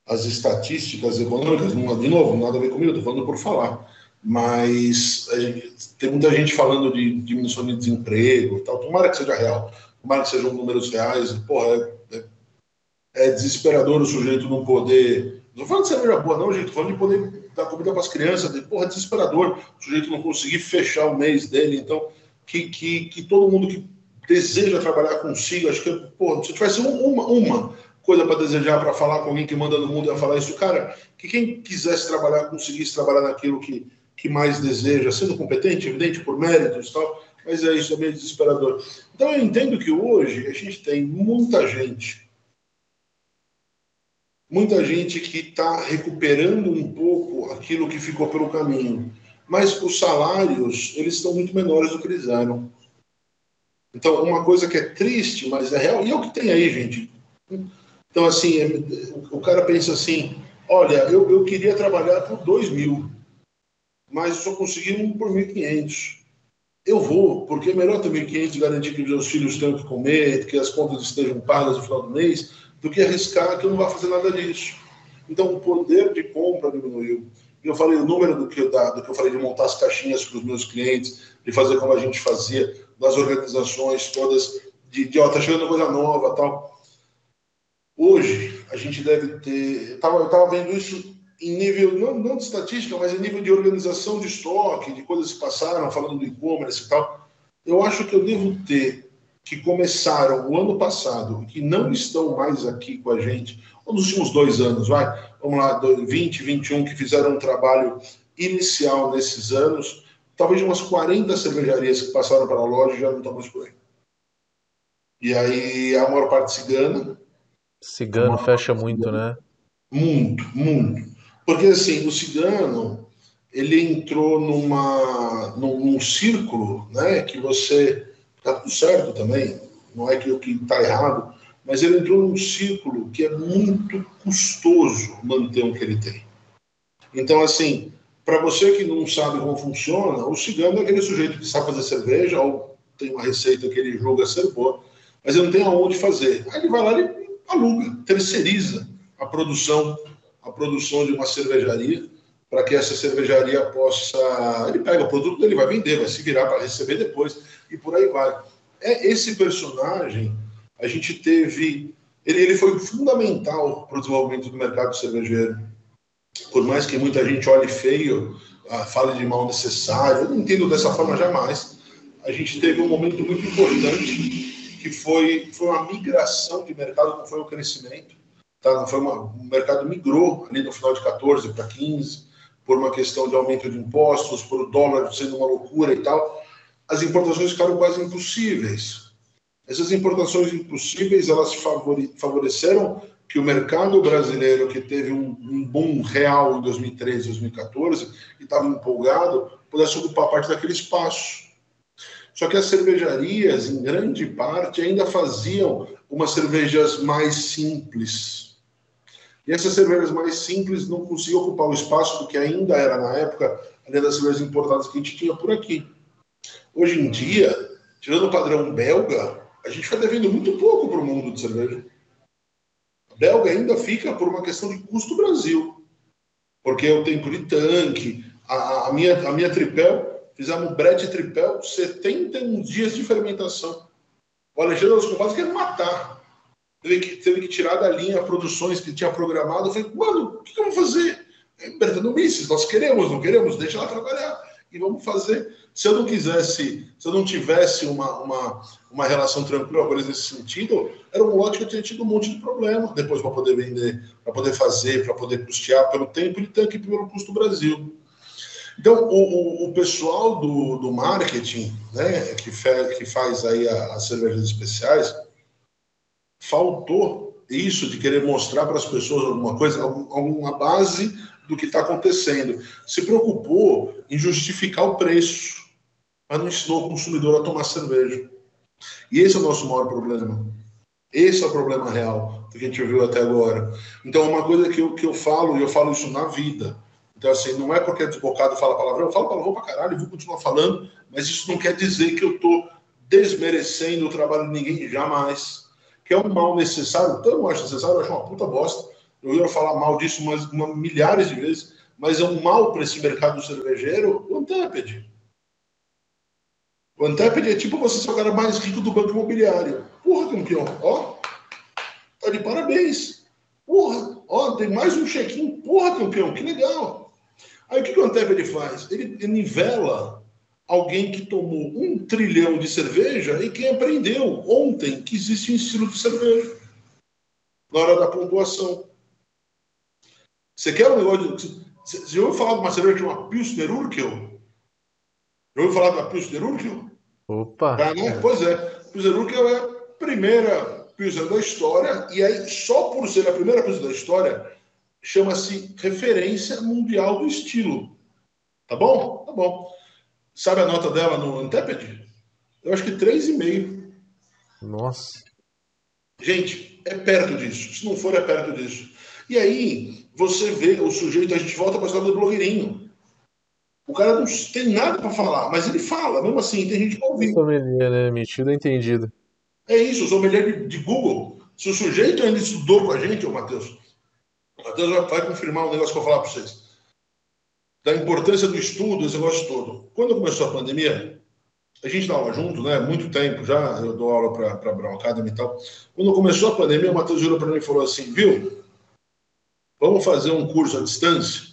as estatísticas econômicas, de novo, nada a ver comigo, estou falando por falar, mas gente, tem muita gente falando de diminuição de desemprego e tal, tomara que seja real, tomara que sejam números reais, porra, é, é, é desesperador o sujeito não poder, não falando de cerveja boa não, gente, falando de poder dar comida para as crianças, de, porra, é desesperador o sujeito não conseguir fechar o mês dele, então que, que, que todo mundo que deseja trabalhar consigo, acho que, pô, se tivesse uma, uma coisa para desejar, para falar com alguém que manda no mundo, ia falar isso, cara, que quem quisesse trabalhar, conseguisse trabalhar naquilo que, que mais deseja, sendo competente, evidente, por méritos e tal, mas é isso, é meio desesperador. Então eu entendo que hoje a gente tem muita gente, muita gente que está recuperando um pouco aquilo que ficou pelo caminho mas os salários eles estão muito menores do que eles eram. Então, uma coisa que é triste, mas é real, e é o que tem aí, gente. Então, assim, é, o cara pensa assim: olha, eu, eu queria trabalhar por 2 mil, mas só consegui um por 1.500. Eu vou, porque é melhor ter 1.500 garantir que os meus filhos tenham que comer, que as contas estejam pagas no final do mês, do que arriscar que eu não vá fazer nada disso. Então, o poder de compra diminuiu eu falei o número do que, eu, da, do que eu falei de montar as caixinhas para os meus clientes, de fazer como a gente fazia nas organizações todas, de, de ó, tá chegando coisa nova tal. Hoje, a gente deve ter. Eu tava, eu tava vendo isso em nível, não, não de estatística, mas em nível de organização de estoque, de coisas que passaram, falando do e-commerce e tal. Eu acho que eu devo ter que começaram o ano passado e que não estão mais aqui com a gente, ou nos últimos dois anos, vai, vamos lá, 20, 21, que fizeram um trabalho inicial nesses anos, talvez umas 40 cervejarias que passaram para a loja já não estão mais por aí. E aí a maior parte cigana. Cigano fecha muito, cigana, né? Muito, muito. Porque assim, o cigano, ele entrou numa, num, num círculo, né, que você Está tudo certo também, não é que o que está errado, mas ele entrou num círculo que é muito custoso manter o que ele tem. Então, assim, para você que não sabe como funciona, o cigano é aquele sujeito que sabe fazer cerveja ou tem uma receita que ele julga ser boa, mas ele não tem aonde fazer. Aí ele vai lá e aluga, terceiriza a produção, a produção de uma cervejaria para que essa cervejaria possa. Ele pega o produto dele, vai vender, vai se virar para receber depois e por aí vai. É esse personagem a gente teve, ele, ele foi fundamental para o desenvolvimento do mercado cervejeiro. Por mais que muita gente olhe feio, ah, fale de mal necessário, eu não entendo dessa forma jamais. A gente teve um momento muito importante que foi, foi uma migração de mercado, não foi um crescimento. Tá? Foi uma, o mercado migrou ali no final de 14 para 15, por uma questão de aumento de impostos, por o dólar sendo uma loucura e tal as importações ficaram quase impossíveis. Essas importações impossíveis, elas favoreceram que o mercado brasileiro, que teve um, um boom real em 2013, 2014, e estava empolgado, pudesse ocupar parte daquele espaço. Só que as cervejarias, em grande parte, ainda faziam umas cervejas mais simples. E essas cervejas mais simples não conseguiam ocupar o espaço do que ainda era na época, além das cervejas importadas que a gente tinha por aqui. Hoje em dia, tirando o padrão belga, a gente está devendo muito pouco para o mundo de cerveja. A belga ainda fica por uma questão de custo Brasil, porque o tempo de tanque, a, a, minha, a minha tripel fizemos brete tripel, 71 dias de fermentação. O Alexandre dos Combates quer matar. Teve que, teve que tirar da linha produções que tinha programado. Eu falei, mano, o que, que eu vou fazer? Bertano Misses, nós queremos, não queremos, deixa ela trabalhar. E vamos fazer. Se eu não quisesse, se eu não tivesse uma, uma, uma relação tranquila com eles nesse sentido, era um lote que eu tinha tido um monte de problema depois para poder vender, para poder fazer, para poder custear pelo tempo de tanque e pelo custo do Brasil. Então, o, o, o, pessoal do, do marketing, né, que, fe, que faz aí as cervejas especiais, faltou isso de querer mostrar para as pessoas alguma coisa, alguma base do que está acontecendo. Se preocupou em justificar o preço, mas não ensinou o consumidor a tomar cerveja. E esse é o nosso maior problema. Esse é o problema real que a gente viu até agora. Então, uma coisa que eu, que eu falo, e eu falo isso na vida, então, assim, não é porque é desbocado fala palavrão, eu falo palavrão pra caralho e vou continuar falando, mas isso não quer dizer que eu estou desmerecendo o trabalho de ninguém, jamais. Que é um mal necessário, então eu não acho necessário, eu acho uma puta bosta. Eu ia falar mal disso umas, uma, milhares de vezes, mas é um mal para esse mercado cervejeiro, o Anteped. O Anteped é tipo você ser o cara mais rico do banco imobiliário. Porra, campeão, ó, tá de parabéns. Porra, ó, tem mais um check-in. Porra, campeão, que legal. Aí o que, que o Antep faz? Ele, ele nivela alguém que tomou um trilhão de cerveja e quem aprendeu ontem que existe um estilo de cerveja na hora da pontuação. Você quer um negócio de. Você ouviu falar de uma cerveja que chama Pilsner Urkel? Já ouviu falar da Pilsner? Opa! Ah, né? Pois é. Pilsner é a primeira Pilsner da história, e aí, só por ser a primeira Pilsner da história, chama-se Referência Mundial do Estilo. Tá bom? Tá bom. Sabe a nota dela no Intepid? Eu acho que 3,5. Nossa. Gente, é perto disso. Se não for, é perto disso. E aí, você vê o sujeito, a gente volta para a história do blogueirinho. O cara não tem nada para falar, mas ele fala, mesmo assim, tem gente para ouvir. Sommelier, né? Metido entendido. É isso, o sommelier de, de Google. Se o sujeito ainda estudou com a gente, ô Matheus, Matheus vai confirmar um negócio que eu vou falar para vocês. Da importância do estudo, esse negócio todo. Quando começou a pandemia, a gente estava junto, né? Muito tempo já, eu dou aula para a Brown Academy e tal. Quando começou a pandemia, o Matheus virou para mim e falou assim: viu, vamos fazer um curso à distância?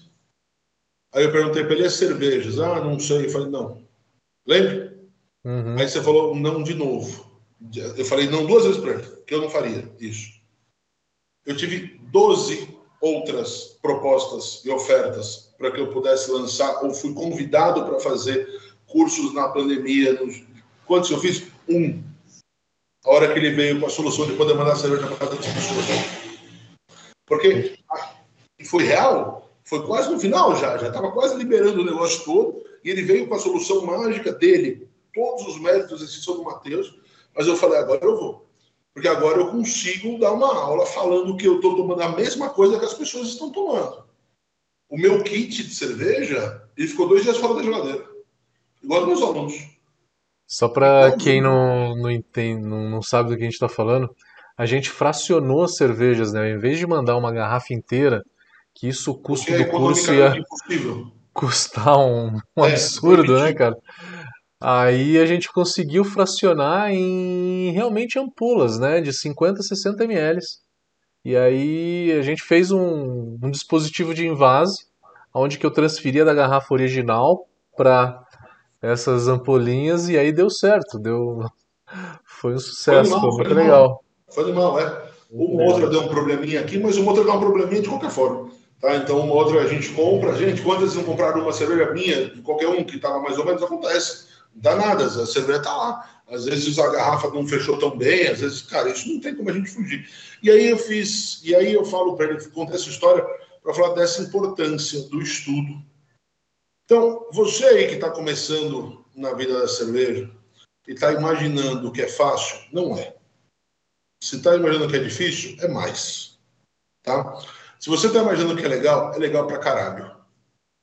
Aí eu perguntei para ele: as cervejas? Ah, não sei. Eu falei: não. Lembra? Uhum. Aí você falou: não de novo. Eu falei: não duas vezes para ele, que eu não faria isso. Eu tive 12 outras propostas e ofertas para que eu pudesse lançar, ou fui convidado para fazer cursos na pandemia. Quantos eu fiz? Um. A hora que ele veio com a solução de poder mandar cerveja para cada das pessoas. Porque foi real, foi quase no final já, já estava quase liberando o negócio todo, e ele veio com a solução mágica dele, todos os méritos, exceção do Matheus, mas eu falei, agora eu vou. Porque agora eu consigo dar uma aula falando que eu estou tomando a mesma coisa que as pessoas estão tomando. O meu kit de cerveja, ele ficou dois dias fora da geladeira. Igual dos meus alunos. Só para então, quem não, não, entende, não, não sabe do que a gente está falando, a gente fracionou as cervejas, né? Em vez de mandar uma garrafa inteira, que isso o custo do curso ia custar um, um é, absurdo, né, cara? Aí a gente conseguiu fracionar em realmente ampulas, né, de 50 a 60 ml. E aí a gente fez um, um dispositivo de invase, onde que eu transferia da garrafa original para essas ampolinhas e aí deu certo, deu foi um sucesso, foi, animal, foi muito legal. Foi animal, é. Uma é. outra deu um probleminha aqui, mas uma outra deu um probleminha de qualquer forma. Tá? Então, uma outra a gente compra. Gente, quantas não compraram uma cerveja minha, de qualquer um que estava mais ou menos, acontece dá nada, a cerveja está lá. Às vezes a garrafa não fechou tão bem, às vezes, cara, isso não tem como a gente fugir. E aí eu fiz, e aí eu falo para ele, contar essa história para falar dessa importância do estudo. Então, você aí que está começando na vida da cerveja e está imaginando que é fácil, não é. Se está imaginando que é difícil, é mais. Tá? Se você está imaginando que é legal, é legal para caralho.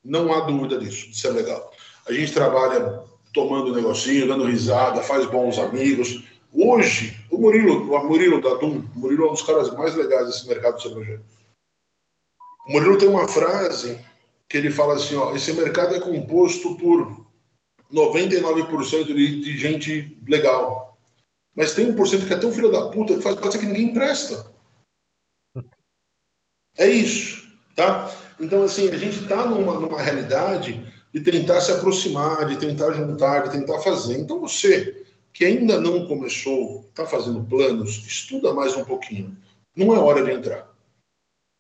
Não há dúvida disso, de ser legal. A gente trabalha tomando um negocinho, dando risada, faz bons amigos. Hoje, o Murilo, o Murilo da Dum, o Murilo é um dos caras mais legais desse mercado cervejeiro. O Murilo tem uma frase que ele fala assim, ó, esse mercado é composto por 99% de, de gente legal. Mas tem um por cento que é tão filho da puta que faz parecer que ninguém presta. É isso, tá? Então, assim, a gente está numa, numa realidade de tentar se aproximar, de tentar juntar, de tentar fazer. Então, você que ainda não começou, está fazendo planos, estuda mais um pouquinho. Não é hora de entrar.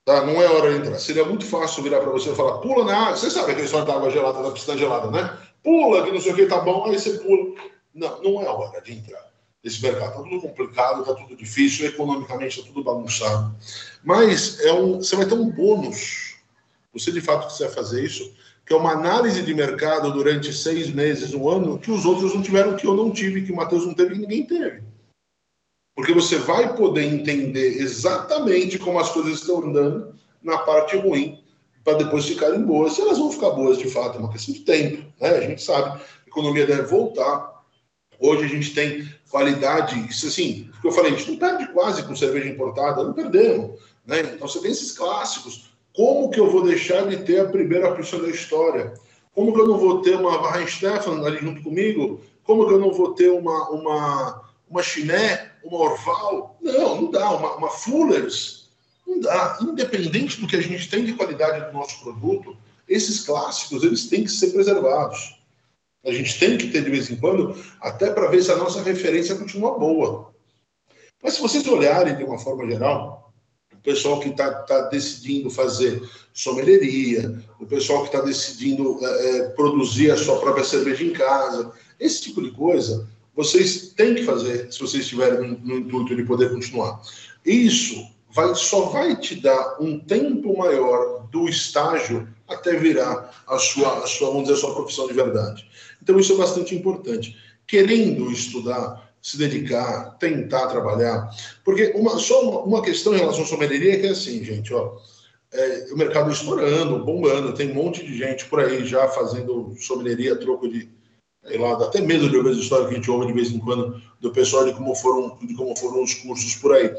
Tá? Não é hora de entrar. Seria muito fácil virar para você e falar, pula na água. Você sabe aquele história da água gelada, da piscina gelada, né? Pula, que não sei o que, tá bom, aí você pula. Não, não é hora de entrar nesse mercado. Está tudo complicado, está tudo difícil, economicamente está tudo bagunçado. Mas é um, você vai ter um bônus. Você de fato quiser fazer isso, que é uma análise de mercado durante seis meses, um ano, que os outros não tiveram, que eu não tive, que o Matheus não teve, que ninguém teve. Porque você vai poder entender exatamente como as coisas estão andando na parte ruim, para depois ficarem boas. Se elas vão ficar boas de fato, é uma questão de tempo. Né? A gente sabe, a economia deve voltar. Hoje a gente tem qualidade, isso assim, que eu falei, a gente não perde quase com cerveja importada, não perdemos. Né? Então você tem esses clássicos. Como que eu vou deixar de ter a primeira opção da história? Como que eu não vou ter uma Stefan ali junto comigo? Como que eu não vou ter uma, uma, uma Chiné, uma Orval? Não, não dá. Uma, uma Fullers? Não dá. Independente do que a gente tem de qualidade do nosso produto, esses clássicos eles têm que ser preservados. A gente tem que ter de vez em quando, até para ver se a nossa referência continua boa. Mas se vocês olharem de uma forma geral, pessoal que está tá decidindo fazer sommelieria, o pessoal que está decidindo é, é, produzir a sua própria cerveja em casa, esse tipo de coisa, vocês têm que fazer se vocês estiverem no, no intuito de poder continuar. Isso vai, só vai te dar um tempo maior do estágio até virar a sua, a sua, vamos dizer, a sua profissão de verdade. Então, isso é bastante importante. Querendo estudar, se dedicar, tentar trabalhar. Porque uma, só uma, uma questão em relação à sommelieria é que é assim, gente, ó, é, o mercado estourando, bombando, tem um monte de gente por aí já fazendo sommelieria, troco de, sei lá, dá até medo de ouvir as histórias que a gente ouve de vez em quando do pessoal de como foram, de como foram os cursos por aí.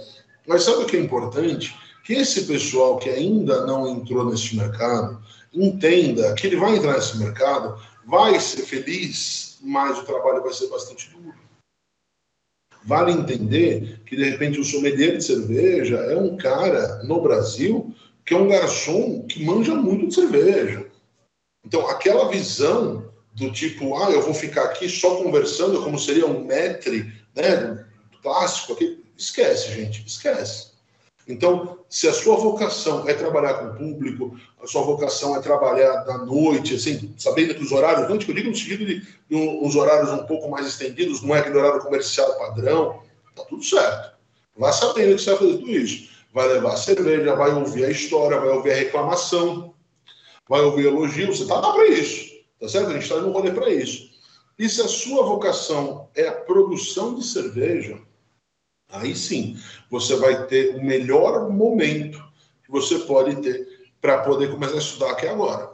Mas sabe o que é importante? Que esse pessoal que ainda não entrou nesse mercado entenda que ele vai entrar nesse mercado vai ser feliz, mas o trabalho vai ser bastante duro. Vale entender que, de repente, o sommelier de cerveja é um cara no Brasil que é um garçom que manja muito de cerveja. Então, aquela visão do tipo, ah, eu vou ficar aqui só conversando, como seria um metre, né, clássico, aqui, esquece, gente, esquece. Então, se a sua vocação é trabalhar com o público, a sua vocação é trabalhar da noite, assim, sabendo que os horários, não que eu digo no sentido de, de uns horários um pouco mais estendidos, não é aquele horário comercial padrão, tá tudo certo. Vá sabendo que você vai fazer tudo isso. Vai levar a cerveja, vai ouvir a história, vai ouvir a reclamação, vai ouvir elogio, você tá lá para isso, tá certo? A gente está no rolê para isso. E se a sua vocação é a produção de cerveja, Aí sim, você vai ter o melhor momento que você pode ter para poder começar a estudar aqui agora.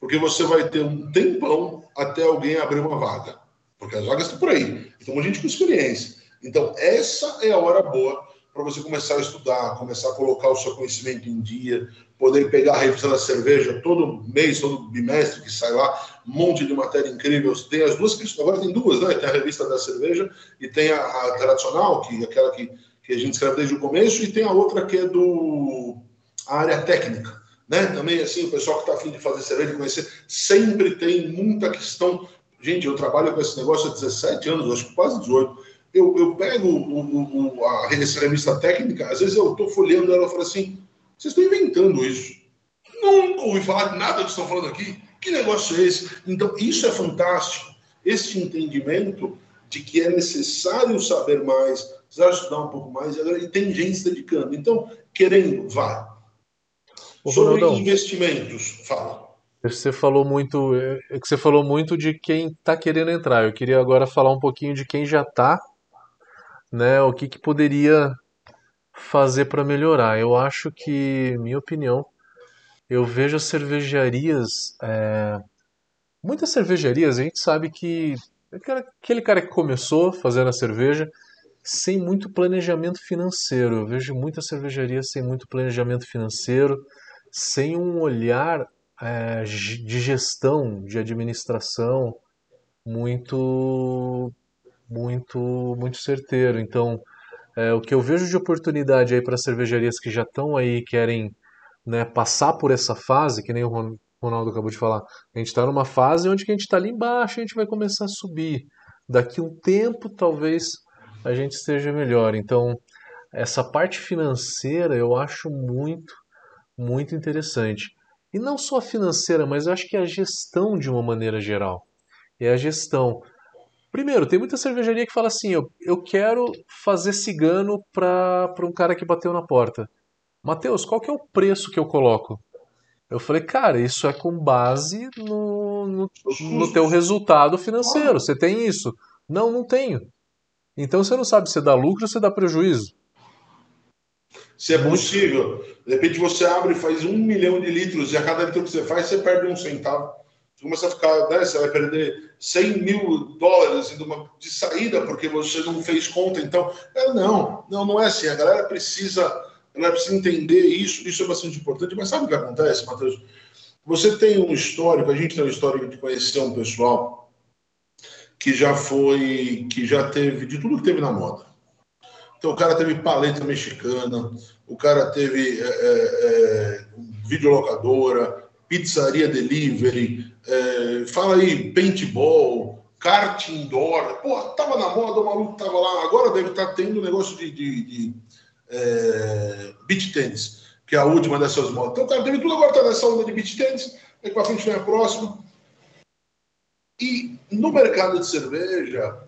Porque você vai ter um tempão até alguém abrir uma vaga. Porque as vagas estão por aí. Então, a gente com experiência. Então, essa é a hora boa para você começar a estudar, começar a colocar o seu conhecimento em dia, poder pegar a revista da cerveja todo mês, todo bimestre que sai lá, um monte de matéria incrível. Tem as duas, agora tem duas, né? Tem a revista da cerveja e tem a, a tradicional, que é aquela que, que a gente escreve desde o começo, e tem a outra que é do a área técnica. Né? Também, assim, o pessoal que está afim de fazer cerveja, conhecer, sempre tem muita questão. Gente, eu trabalho com esse negócio há 17 anos, acho que quase 18. Eu, eu pego o, o, a revista técnica, às vezes eu estou folheando ela e falo assim, vocês estão inventando isso. Nunca ouvi falar de nada que estão falando aqui. Que negócio é esse? Então, isso é fantástico. Esse entendimento de que é necessário saber mais, precisar estudar um pouco mais, e tem gente se dedicando. Então, querendo, vai. Ô, Sobre Ronaldão, investimentos, fala. Você falou muito, é, é que você falou muito de quem está querendo entrar. Eu queria agora falar um pouquinho de quem já está, né? O que, que poderia fazer para melhorar? Eu acho que, minha opinião, eu vejo as cervejarias. É... Muitas cervejarias, a gente sabe que aquele cara que começou fazendo a cerveja sem muito planejamento financeiro. Eu vejo muitas cervejarias sem muito planejamento financeiro, sem um olhar é, de gestão, de administração, muito, muito, muito certeiro. Então, é, o que eu vejo de oportunidade aí para cervejarias que já estão aí querem né, passar por essa fase, que nem o Ronaldo acabou de falar, a gente está numa fase onde a gente está ali embaixo, a gente vai começar a subir. Daqui um tempo, talvez a gente esteja melhor. Então, essa parte financeira eu acho muito, muito interessante. E não só a financeira, mas eu acho que a gestão de uma maneira geral. É a gestão. Primeiro, tem muita cervejaria que fala assim: eu, eu quero fazer cigano para um cara que bateu na porta. Mateus, qual que é o preço que eu coloco? Eu falei, cara, isso é com base no, no, no teu resultado financeiro. Você tem isso? Não, não tenho. Então você não sabe se dá lucro ou se dá prejuízo. Se é possível. De repente você abre e faz um milhão de litros e a cada litro que você faz, você perde um centavo. Você começa a ficar, né, você vai perder 100 mil dólares de saída porque você não fez conta. Então, é, não, não, não é assim. A galera precisa, ela precisa entender isso, isso é bastante importante. Mas sabe o que acontece, Matheus? Você tem um histórico, a gente tem um histórico de conhecer um pessoal que já foi, que já teve de tudo que teve na moda. Então, o cara teve paleta mexicana, o cara teve é, é, é videolocadora, pizzaria delivery, é, fala aí, paintball, kart indoor. Pô, tava na moda, o maluco tava lá. Agora deve estar tá tendo negócio de, de, de é, beach tennis, que é a última dessas modas. Então, cara teve tudo, agora tá nessa onda de beach tennis. Daqui pra frente vem a próxima. E no mercado de cerveja,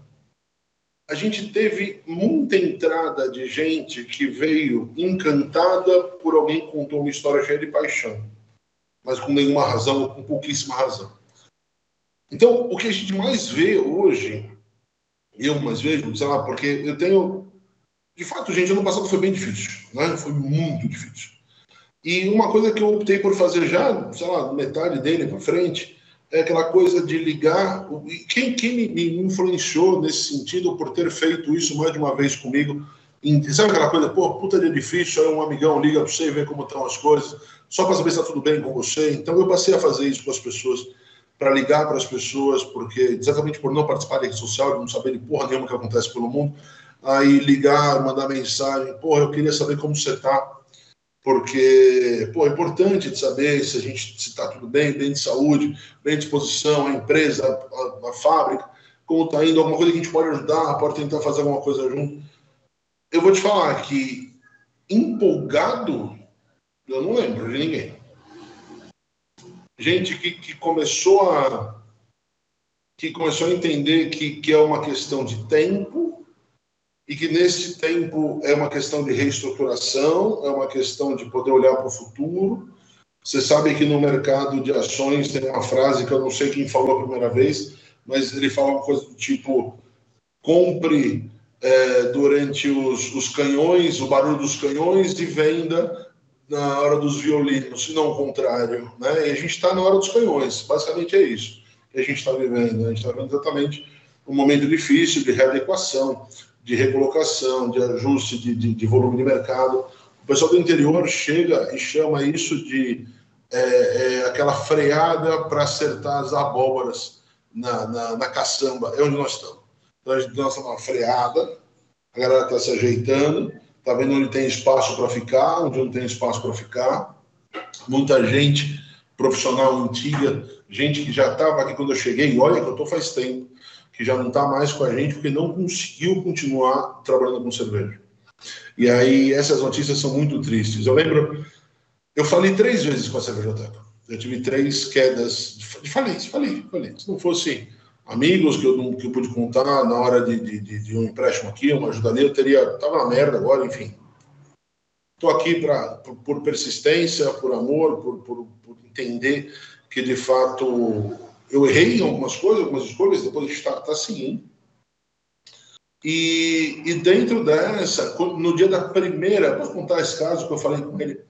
a gente teve muita entrada de gente que veio encantada por alguém que contou uma história cheia de paixão, mas com nenhuma razão ou com pouquíssima razão. Então, o que a gente mais vê hoje, eu mais vejo, sei lá, porque eu tenho. De fato, gente, ano passado foi bem difícil, né? Foi muito difícil. E uma coisa que eu optei por fazer já, sei lá, metade dele para frente, é aquela coisa de ligar. Quem, quem me influenciou nesse sentido por ter feito isso mais de uma vez comigo? Sabe aquela coisa, pô, puta dia difícil, aí um amigão liga para você e vê como estão as coisas, só para saber se está tudo bem com você. Então eu passei a fazer isso com as pessoas, para ligar para as pessoas, porque exatamente por não participar da rede social, não saber de porra nenhuma que acontece pelo mundo, aí ligar, mandar mensagem, porra, eu queria saber como você está porque pô, é importante de saber se a gente está tudo bem, bem de saúde, bem de disposição, a empresa, a, a fábrica, como está indo, alguma coisa que a gente pode ajudar, pode tentar fazer alguma coisa junto. Eu vou te falar que empolgado, eu não lembro de ninguém. Gente que, que começou a que começou a entender que, que é uma questão de tempo e que nesse tempo é uma questão de reestruturação, é uma questão de poder olhar para o futuro. Você sabe que no mercado de ações tem uma frase que eu não sei quem falou a primeira vez, mas ele fala uma coisa do tipo: compre é, durante os, os canhões, o barulho dos canhões, e venda na hora dos violinos, e não o contrário. Né? E a gente está na hora dos canhões, basicamente é isso que a gente está vivendo. Né? A gente está vivendo exatamente um momento difícil de readequação de recolocação, de ajuste de, de, de, volume de mercado. O pessoal do interior chega e chama isso de é, é, aquela freada para acertar as abóboras na, na, na, caçamba. É onde nós estamos. Então, a gente estamos uma freada, a galera está se ajeitando, está vendo onde tem espaço para ficar, onde não tem espaço para ficar. Muita gente profissional antiga, gente que já estava aqui quando eu cheguei, olha que eu estou faz tempo que já não está mais com a gente porque não conseguiu continuar trabalhando com cerveja. E aí essas notícias são muito tristes. Eu lembro, eu falei três vezes com a cervejoteca. Eu tive três quedas de falência, falei, falei. Se não fosse amigos que eu, que eu pude contar na hora de, de, de um empréstimo aqui, uma ajuda eu teria, tava na merda agora, enfim. Estou aqui pra, por, por, persistência, por amor, por, por, por entender que de fato eu errei em algumas coisas, algumas escolhas, depois a gente está tá seguindo. E, e dentro dessa, no dia da primeira, posso contar esse caso que eu falei com ele,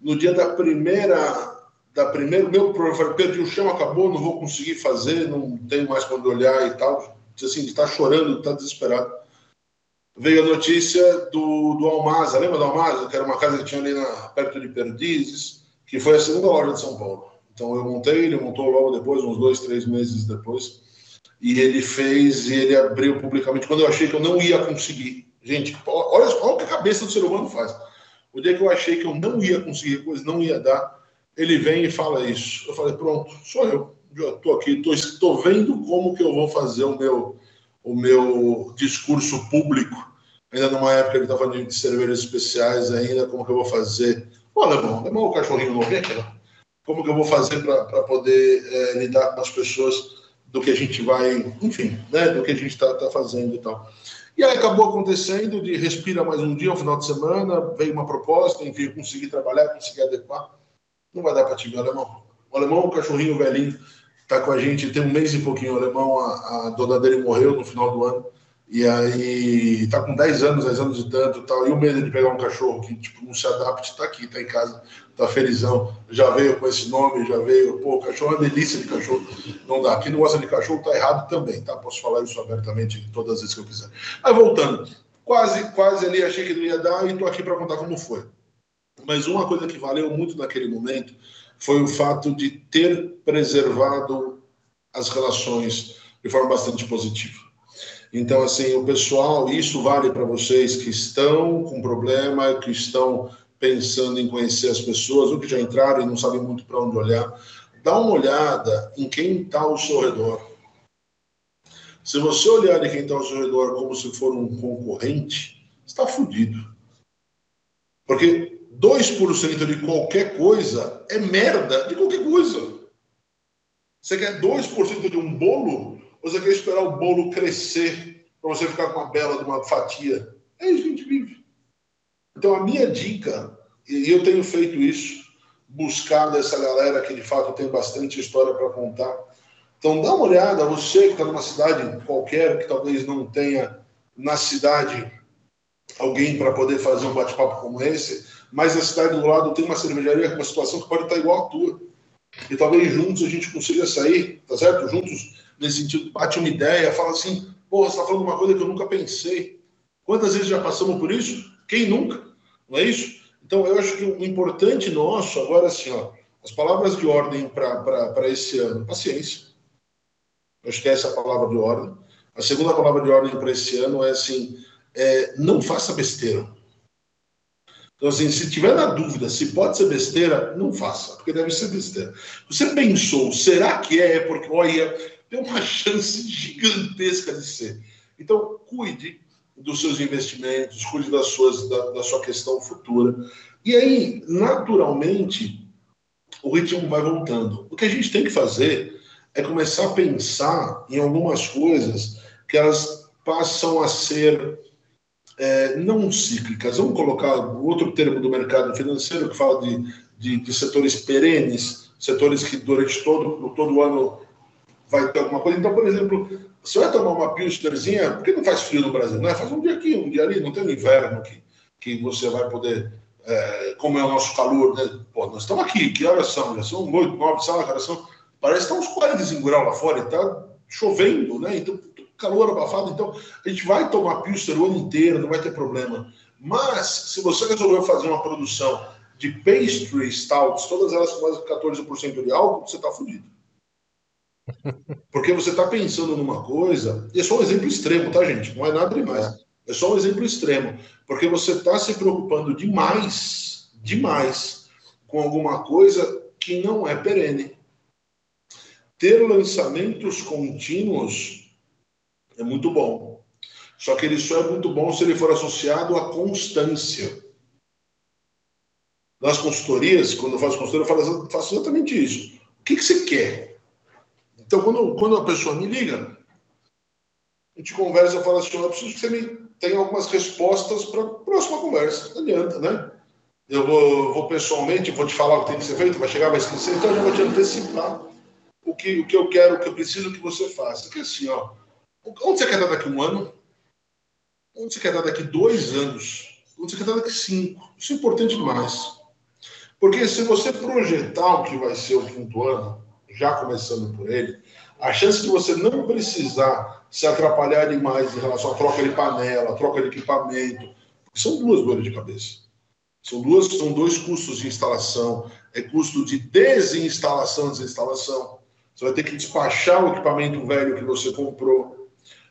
no dia da primeira, da primeira, meu professor, perdi o chão, acabou, não vou conseguir fazer, não tenho mais quando olhar e tal, assim, está chorando, está desesperado. Veio a notícia do, do Almaza, lembra do Almaza, que era uma casa que tinha ali na, perto de Perdizes, que foi a segunda loja de São Paulo. Então eu montei, ele montou logo depois, uns dois, três meses depois. e ele fez e ele abriu publicamente quando eu achei que eu não ia conseguir. Gente, olha, olha o que a cabeça do ser humano faz. O dia que eu achei que eu não ia conseguir coisa, não ia dar, ele vem e fala isso. Eu falei, pronto, sou eu. Estou aqui, estou vendo como que eu vou fazer o meu, o meu discurso público. Ainda numa época ele estava de cervejas especiais ainda, como que eu vou fazer. O alemão, alemão o cachorrinho novo, vem? Como que eu vou fazer para poder é, lidar com as pessoas do que a gente vai, enfim, né, do que a gente está tá fazendo e tal. E aí acabou acontecendo de respira mais um dia, um final de semana, veio uma proposta, enfim, eu consegui trabalhar, consegui adequar. Não vai dar para te ver, alemão. O alemão, o cachorrinho velhinho, está com a gente tem um mês e pouquinho. O alemão, a, a dona dele morreu no final do ano. E aí tá com 10 anos, 10 anos e tanto tal. E o medo de pegar um cachorro que tipo, não se adapte, tá aqui, tá em casa, tá felizão. Já veio com esse nome, já veio. Pô, cachorro é uma delícia de cachorro. Não dá. Quem não gosta de cachorro tá errado também, tá? Posso falar isso abertamente todas as vezes que eu quiser. Aí voltando. Quase, quase ali achei que não ia dar e tô aqui para contar como foi. Mas uma coisa que valeu muito naquele momento foi o fato de ter preservado as relações de forma bastante positiva. Então, assim, o pessoal, isso vale para vocês que estão com problema, que estão pensando em conhecer as pessoas, ou que já entraram e não sabem muito para onde olhar. Dá uma olhada em quem está ao seu redor. Se você olhar em quem está ao seu redor como se for um concorrente, está fudido. Porque 2% de qualquer coisa é merda de qualquer coisa. Você quer 2% de um bolo? Você quer esperar o bolo crescer para você ficar com uma bela de uma fatia? É isso que a gente vive. Então, a minha dica, e eu tenho feito isso, buscado essa galera que de fato tem bastante história para contar. Então, dá uma olhada, você que está numa cidade qualquer, que talvez não tenha na cidade alguém para poder fazer um bate-papo como esse, mas na cidade do lado tem uma cervejaria com uma situação que pode estar igual à tua. E talvez juntos a gente consiga sair, tá certo? Juntos nesse sentido, bate uma ideia, fala assim, pô, você está falando uma coisa que eu nunca pensei. Quantas vezes já passamos por isso? Quem nunca? Não é isso? Então, eu acho que o importante nosso, agora assim, ó, as palavras de ordem para esse ano, paciência. Eu acho que essa é a palavra de ordem. A segunda palavra de ordem para esse ano é assim, é, não faça besteira. Então, assim, se tiver na dúvida se pode ser besteira, não faça, porque deve ser besteira. Você pensou, será que é? É porque, olha, tem uma chance gigantesca de ser. Então, cuide dos seus investimentos, cuide das suas, da, da sua questão futura. E aí, naturalmente, o ritmo vai voltando. O que a gente tem que fazer é começar a pensar em algumas coisas que elas passam a ser é, não cíclicas. Vamos colocar outro termo do mercado financeiro que fala de, de, de setores perenes, setores que durante todo, todo ano vai ter alguma coisa. Então, por exemplo, você vai tomar uma pilsnerzinha, porque não faz frio no Brasil, né? Faz um dia aqui, um dia ali, não tem um inverno que, que você vai poder, é, como é o nosso calor, né? Pô, nós estamos aqui, que horas são? Já são oito, nove, horas são? Parece que está uns 45 graus lá fora está chovendo, né? Então, calor abafado, então a gente vai tomar pilsner o ano inteiro, não vai ter problema. Mas, se você resolveu fazer uma produção de pastry stouts, todas elas com mais de 14% de álcool, você está fudido. Porque você está pensando numa coisa, e é só um exemplo extremo, tá, gente? Não é nada demais. É só um exemplo extremo. Porque você está se preocupando demais, demais, com alguma coisa que não é perene. Ter lançamentos contínuos é muito bom. Só que ele só é muito bom se ele for associado à constância. Nas consultorias, quando eu faço consultoria, eu faço exatamente isso. O que, que você quer? Então, quando, quando a pessoa me liga, a gente conversa e fala assim: eu preciso que você me tenha algumas respostas para a próxima conversa. Não adianta, né? Eu vou, vou, pessoalmente, vou te falar o que tem que ser feito, vai chegar, vai esquecer, então eu já vou te antecipar o que, o que eu quero, o que eu preciso que você faça. Que assim, ó, Onde você quer estar daqui um ano? Onde você quer estar daqui dois anos? Onde você quer estar daqui cinco? Isso é importante demais. Porque se você projetar o que vai ser o quinto ano, já começando por ele, a chance de você não precisar se atrapalhar demais em relação à troca de panela, troca de equipamento, são duas dores de cabeça. São, duas, são dois custos de instalação, é custo de desinstalação, desinstalação. você vai ter que despachar o equipamento velho que você comprou.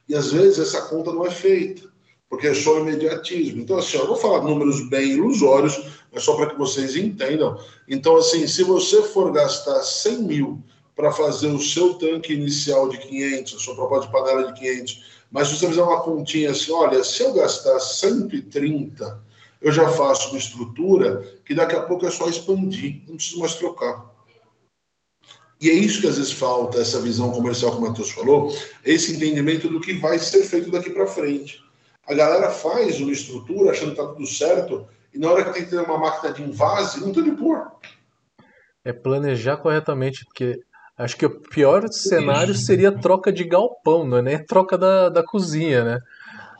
E às vezes essa conta não é feita, porque é só imediatismo. Então, assim, eu vou falar números bem ilusórios, mas só para que vocês entendam. Então, assim, se você for gastar 100 mil para fazer o seu tanque inicial de 500, a sua proposta de panela de 500, mas se você fizer uma continha assim, olha, se eu gastar 130, eu já faço uma estrutura que daqui a pouco é só expandir, não preciso mais trocar. E é isso que às vezes falta, essa visão comercial que o Matheus falou, esse entendimento do que vai ser feito daqui para frente. A galera faz uma estrutura achando que está tudo certo, e na hora que tem que ter uma máquina de invase, não tem de pôr. É planejar corretamente, porque acho que o pior cenário seria a troca de galpão, não é nem a troca da, da cozinha, né?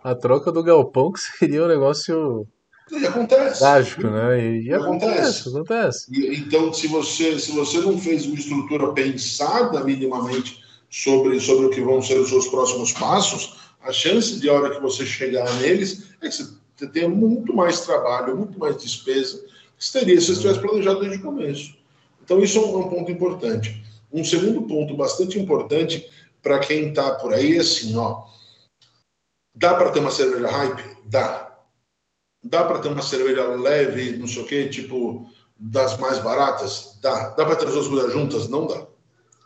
A troca do galpão que seria um negócio e acontece. Trágico, né? E, e acontece, acontece. E, então, se você, se você não fez uma estrutura pensada minimamente sobre, sobre o que vão ser os seus próximos passos, a chance de a hora que você chegar neles é que você tenha muito mais trabalho, muito mais despesa que teria se você tivesse planejado desde o começo. Então, isso é um, é um ponto importante. Um segundo ponto bastante importante para quem está por aí é assim, ó. Dá para ter uma cerveja hype? Dá Dá para ter uma cerveja leve, não sei o quê, tipo das mais baratas? Dá. Dá para ter as duas coisas juntas? Não dá.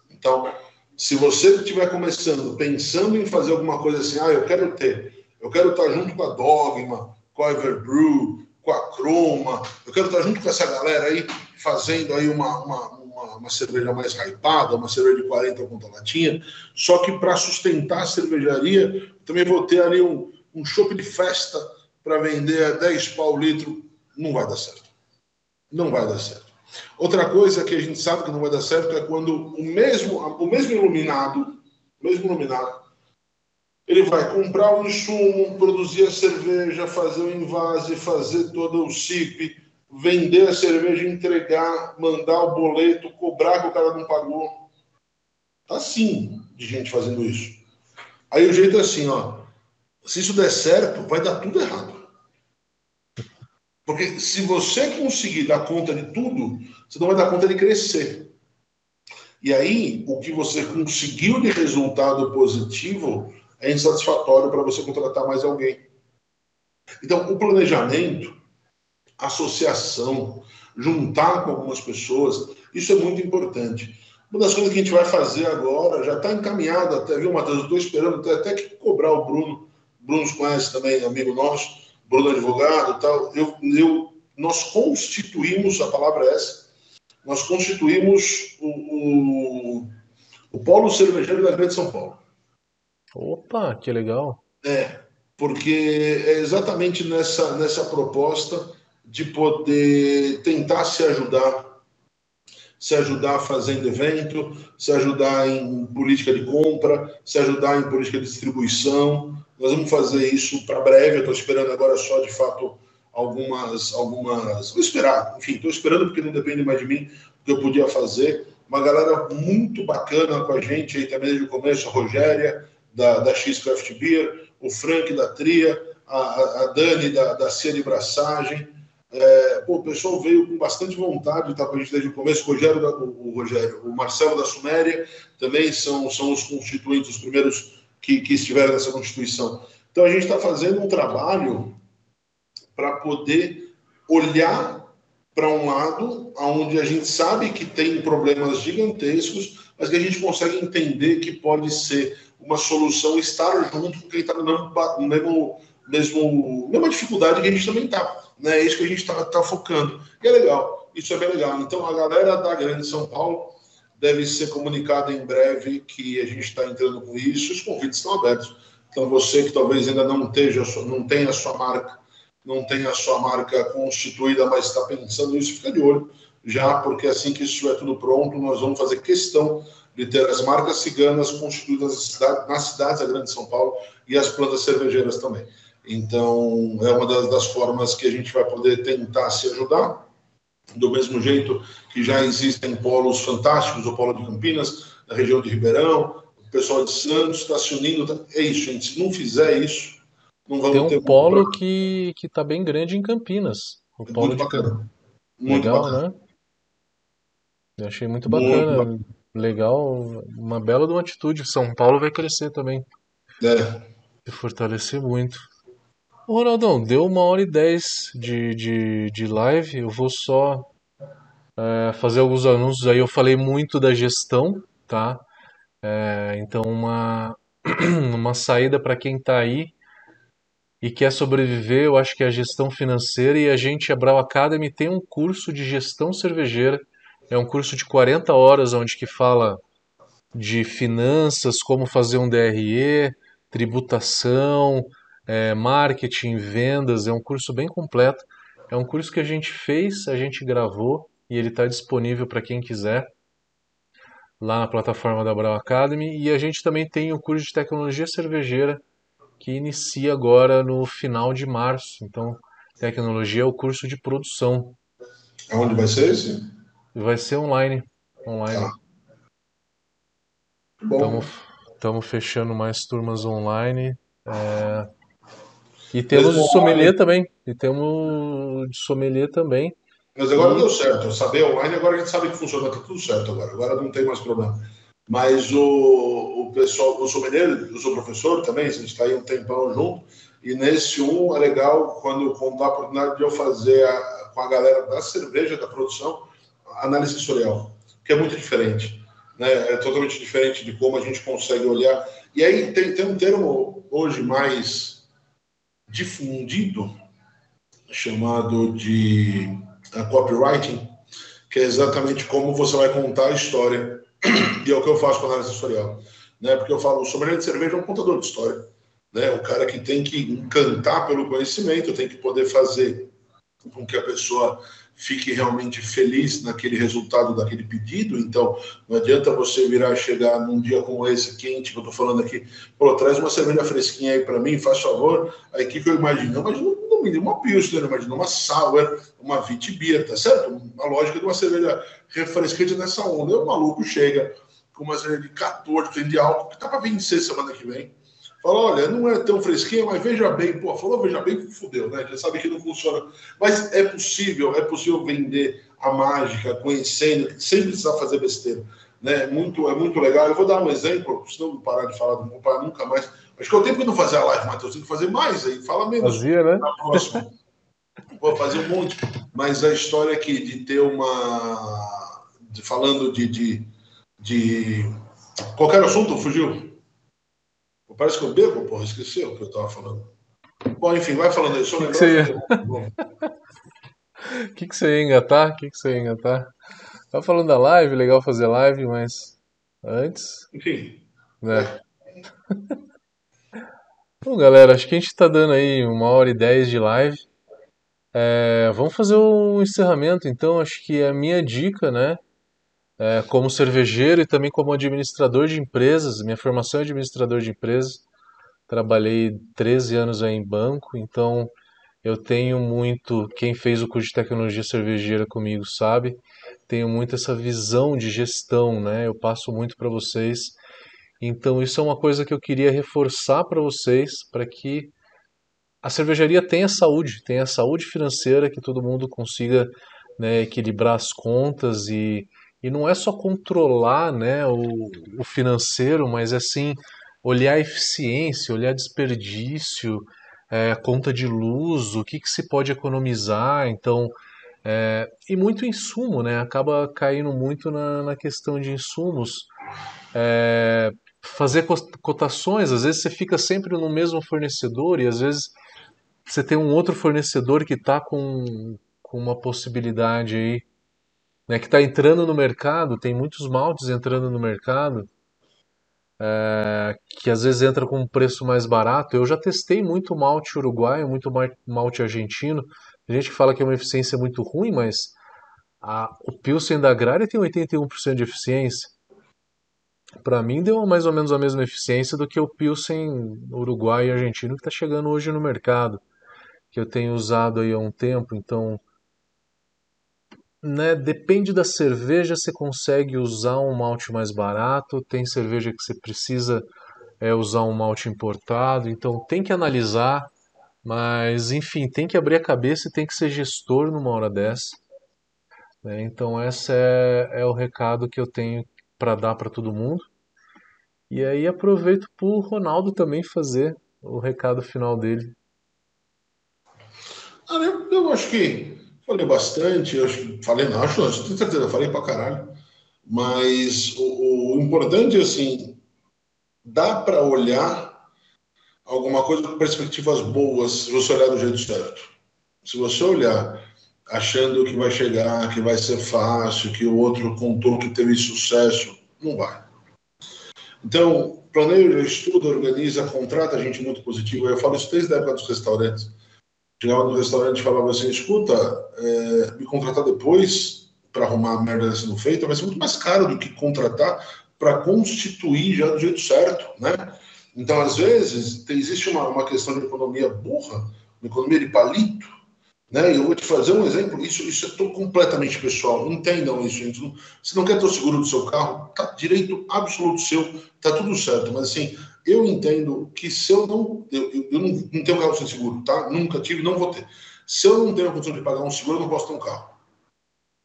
Então, se você estiver começando, pensando em fazer alguma coisa assim, ah, eu quero ter, eu quero estar junto com a Dogma, com a Everbrew, com a Croma, eu quero estar junto com essa galera aí, fazendo aí uma, uma, uma, uma cerveja mais hypada, uma cerveja de 40 conta latinha, só que para sustentar a cervejaria, também vou ter ali um, um chopp de festa para vender a 10 pau litro, não vai dar certo. Não vai dar certo. Outra coisa que a gente sabe que não vai dar certo é quando o mesmo, o mesmo iluminado, o mesmo iluminado, ele vai comprar o um insumo, produzir a cerveja, fazer o invase, fazer todo o CIP, vender a cerveja, entregar, mandar o boleto, cobrar que o cara não pagou. Tá assim de gente fazendo isso. Aí o jeito é assim, ó. Se isso der certo, vai dar tudo errado. Porque se você conseguir dar conta de tudo, você não vai dar conta de crescer. E aí, o que você conseguiu de resultado positivo é insatisfatório para você contratar mais alguém. Então, o planejamento, associação, juntar com algumas pessoas, isso é muito importante. Uma das coisas que a gente vai fazer agora, já está encaminhado até, viu, Matheus? Estou esperando até que cobrar o Bruno. Bruno conhece também, amigo nosso Bruno advogado tal, eu, eu, nós constituímos, a palavra é essa, nós constituímos o, o, o polo cervejeiro da Grande São Paulo. Opa, que legal. É, porque é exatamente nessa, nessa proposta de poder tentar se ajudar, se ajudar fazendo evento, se ajudar em política de compra, se ajudar em política de distribuição, nós vamos fazer isso para breve. Eu estou esperando agora só, de fato, algumas. algumas Vou esperar, enfim, estou esperando porque não depende mais de mim o que eu podia fazer. Uma galera muito bacana com a gente aí também desde o começo, a Rogéria, da, da X Craft Beer, o Frank da Tria, a, a Dani da, da Cia de Braçagem. É, pô, o pessoal veio com bastante vontade de estar com a gente desde o começo. O Rogério, o, Rogério, o Marcelo da Suméria também são, são os constituintes, os primeiros que, que estiveram nessa Constituição. Então, a gente está fazendo um trabalho para poder olhar para um lado onde a gente sabe que tem problemas gigantescos, mas que a gente consegue entender que pode ser uma solução estar junto com quem está mesmo, mesmo, mesmo, mesma dificuldade que a gente também está. Né? É isso que a gente está tá focando. E é legal, isso é bem legal. Então, a galera da Grande São Paulo deve ser comunicado em breve que a gente está entrando com isso. Os convites estão abertos. Então, você que talvez ainda não, esteja, não tenha a sua marca, não tenha a sua marca constituída, mas está pensando nisso, fica de olho já, porque assim que estiver tudo pronto, nós vamos fazer questão de ter as marcas ciganas constituídas nas cidades da Grande São Paulo e as plantas cervejeiras também. Então, é uma das, das formas que a gente vai poder tentar se ajudar do mesmo jeito que já existem polos fantásticos, o polo de Campinas, na região de Ribeirão, o pessoal de Santos está se unindo. Tá, é isso, gente. Se não fizer isso, não vamos ter. Tem um polo pra... que está bem grande em Campinas. O polo muito de bacana. Muito Legal, bacana. né? Eu achei muito bacana. Muito legal, uma bela de uma atitude. São Paulo vai crescer também. É. Se fortalecer muito. Ronaldão, deu uma hora e dez de, de, de live. Eu vou só é, fazer alguns anúncios aí. Eu falei muito da gestão, tá? É, então, uma, uma saída para quem está aí e quer sobreviver, eu acho que é a gestão financeira. E a gente, a Brau Academy, tem um curso de gestão cervejeira. É um curso de 40 horas, onde que fala de finanças, como fazer um DRE, tributação, é, marketing, vendas. É um curso bem completo. É um curso que a gente fez, a gente gravou e ele está disponível para quem quiser lá na plataforma da Brau Academy. E a gente também tem o curso de tecnologia cervejeira que inicia agora no final de março. Então, tecnologia é o curso de produção. Aonde vai ser esse? Vai ser online. Online. Tá. Bom. Estamos fechando mais turmas online. É... E temos o sommelier também. E temos de sommelier também. Mas agora deu certo. Saber online, agora a gente sabe que funciona, está tudo certo agora. Agora não tem mais problema. Mas o, o pessoal, o sommelier, eu sou professor também, a gente está aí um tempão junto. E nesse um é legal quando, quando dá a oportunidade de eu fazer a, com a galera da cerveja, da produção, análise sensorial, que é muito diferente. Né? É totalmente diferente de como a gente consegue olhar. E aí tem, tem um termo hoje mais difundido, chamado de a copywriting, que é exatamente como você vai contar a história. E é o que eu faço com análise sensorial. Né? Porque eu falo, o sommelier de cerveja é um contador de história. Né? O cara que tem que encantar pelo conhecimento, tem que poder fazer com que a pessoa fique realmente feliz naquele resultado daquele pedido. Então, não adianta você virar chegar num dia como esse, quente, que eu estou falando aqui, pô, traz uma cerveja fresquinha aí para mim, faz favor. Aí o que, que eu imagino? Eu imagino no mínimo uma Pilsner, eu imagino uma Sour, uma Vitibia, tá certo? A lógica de uma cerveja refrescante nessa onda. E o maluco chega com uma cerveja de 14% de álcool, que tá para vencer semana que vem Fala, olha, não é tão fresquinha, mas veja bem, pô, falou veja bem, fudeu, né? Já sabe que não funciona. Mas é possível, é possível vender a mágica, conhecendo, sem precisar fazer besteira. Né? Muito, é muito legal. Eu vou dar um exemplo, senão não parar de falar, não vou parar nunca mais. Acho que eu tenho que não fazer a live, Matheus, tem que fazer mais aí, fala menos. Fazia, né? Na próxima. vou fazer um monte. Mas a história aqui de ter uma. De, falando de, de, de. Qualquer assunto, fugiu? Parece que eu bebo, porra, esqueci o que eu estava falando. Bom, enfim, vai falando aí, só lembrar. O que, ia... que, que você ia engatar? O que, que você ia engatar? Tava falando da live, legal fazer live, mas antes. Enfim. Né? Bom, galera, acho que a gente está dando aí uma hora e dez de live. É, vamos fazer um encerramento, então. Acho que a minha dica, né? É, como cervejeiro e também como administrador de empresas. Minha formação é administrador de empresas. Trabalhei 13 anos aí em banco, então eu tenho muito. Quem fez o curso de tecnologia cervejeira comigo sabe, tenho muito essa visão de gestão, né? Eu passo muito para vocês. Então isso é uma coisa que eu queria reforçar para vocês, para que a cervejaria tenha saúde, tenha saúde financeira, que todo mundo consiga né, equilibrar as contas e e não é só controlar né, o, o financeiro, mas assim olhar a eficiência, olhar desperdício, é, conta de luz, o que, que se pode economizar. Então, é, e muito insumo, né? Acaba caindo muito na, na questão de insumos. É, fazer cotações, às vezes você fica sempre no mesmo fornecedor e às vezes você tem um outro fornecedor que está com, com uma possibilidade aí né, que está entrando no mercado, tem muitos maltes entrando no mercado, é, que às vezes entra com um preço mais barato. Eu já testei muito malte uruguaio, muito malte argentino. Tem gente fala que é uma eficiência muito ruim, mas a, o Pilsen da Agrária tem 81% de eficiência. Para mim deu mais ou menos a mesma eficiência do que o Pilsen uruguaio e argentino que está chegando hoje no mercado, que eu tenho usado aí há um tempo. Então né, depende da cerveja, você consegue usar um malte mais barato, tem cerveja que você precisa é, usar um malte importado, então tem que analisar, mas enfim, tem que abrir a cabeça e tem que ser gestor numa hora dessa. Né? Então esse é, é o recado que eu tenho para dar para todo mundo. E aí aproveito para o Ronaldo também fazer o recado final dele. Ah, eu, eu acho que falei bastante, eu acho falei, não, acho, tenho certeza, falei para caralho. Mas o, o importante é assim, dá para olhar alguma coisa com perspectivas boas se você olhar do jeito certo. Se você olhar achando que vai chegar, que vai ser fácil, que o outro contou que teve sucesso, não vai. Então, planeja, estuda, organiza, contrata gente muito positiva. Eu falo isso desde a época dos restaurantes. Chegava no restaurante e falava assim: escuta, é, me contratar depois para arrumar a merda sendo feita vai ser muito mais caro do que contratar para constituir já do jeito certo, né? Então, às vezes, existe uma, uma questão de economia burra, uma economia de palito, né? Eu vou te fazer um exemplo, isso, isso é completamente pessoal, entendam isso, gente. Se não quer ter o seguro do seu carro, tá direito absoluto seu, tá tudo certo, mas assim, eu entendo que se eu não. Eu, eu, não, não, tenho carro sem seguro, tá? Nunca tive, não vou ter. Se eu não tenho a condição de pagar um seguro, eu não posso ter um carro.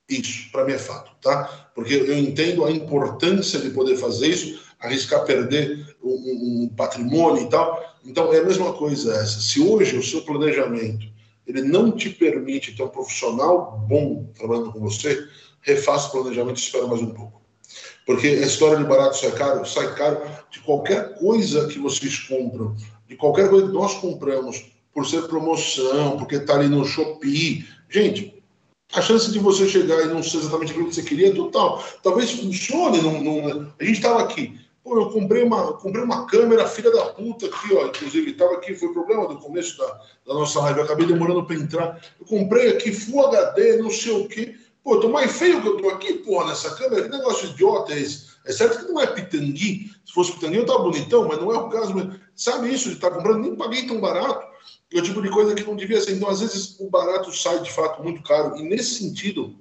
Isso, para mim é fato, tá? Porque eu entendo a importância de poder fazer isso, arriscar perder um, um patrimônio e tal. Então, é a mesma coisa essa. Se hoje o seu planejamento ele não te permite ter um profissional bom trabalhando com você, refaça o planejamento e espera mais um pouco. Porque a história de barato sai caro, sai caro de qualquer coisa que vocês compram, de qualquer coisa que nós compramos, por ser promoção, porque está ali no Shopee. Gente, a chance de você chegar e não ser exatamente aquilo que você queria é total. Talvez funcione. Num, num... A gente estava aqui. Pô, eu comprei uma, comprei uma câmera, filha da puta, aqui, ó. Inclusive, estava aqui, foi problema do começo da, da nossa live. Eu acabei demorando para entrar. Eu comprei aqui Full HD, não sei o quê. Pô, eu tô mais feio que eu tô aqui, porra, nessa câmera. Que negócio idiota é esse? É certo que não é pitangui. Se fosse pitangui, eu tava bonitão, mas não é o caso. Mas sabe isso de estar tá comprando? Nem paguei tão barato. É o tipo de coisa que não devia ser. Então, às vezes, o barato sai de fato muito caro. E nesse sentido,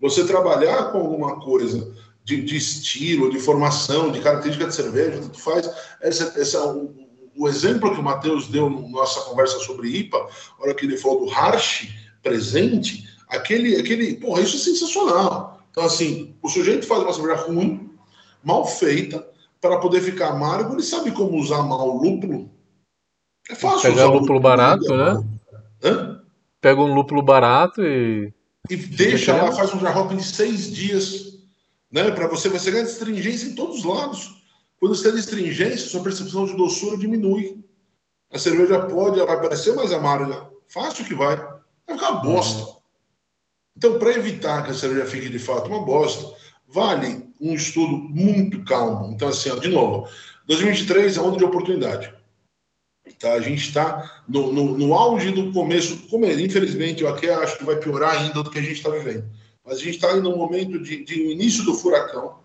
você trabalhar com alguma coisa de, de estilo, de formação, de característica de cerveja, tu faz. Essa, essa, o, o exemplo que o Matheus deu na nossa conversa sobre IPA, a hora que ele falou do Harsh presente, aquele, aquele, porra, isso é sensacional. Então, assim, o sujeito faz uma cerveja ruim, mal feita, para poder ficar amargo, ele sabe como usar mal o lúpulo. É fácil Pegar usar lúpulo, lúpulo barato, né? Hã? Pega um lúpulo barato e. E deixa lá, faz um dry em seis dias, né? Para você, você ganha astringência em todos os lados. Quando você tem astringência, sua percepção de doçura diminui. A cerveja pode, ela vai parecer mais amarga. Fácil que vai. Vai ficar uma bosta. Então, para evitar que a cerveja fique de fato uma bosta, vale um estudo muito calmo. Então, assim, ó, de novo, 2023 é um ano de oportunidade. Tá? A gente está no, no, no, auge do começo. Como é, infelizmente, eu aqui acho que vai piorar ainda do que a gente está vivendo. Mas a gente está no momento de, de início do furacão.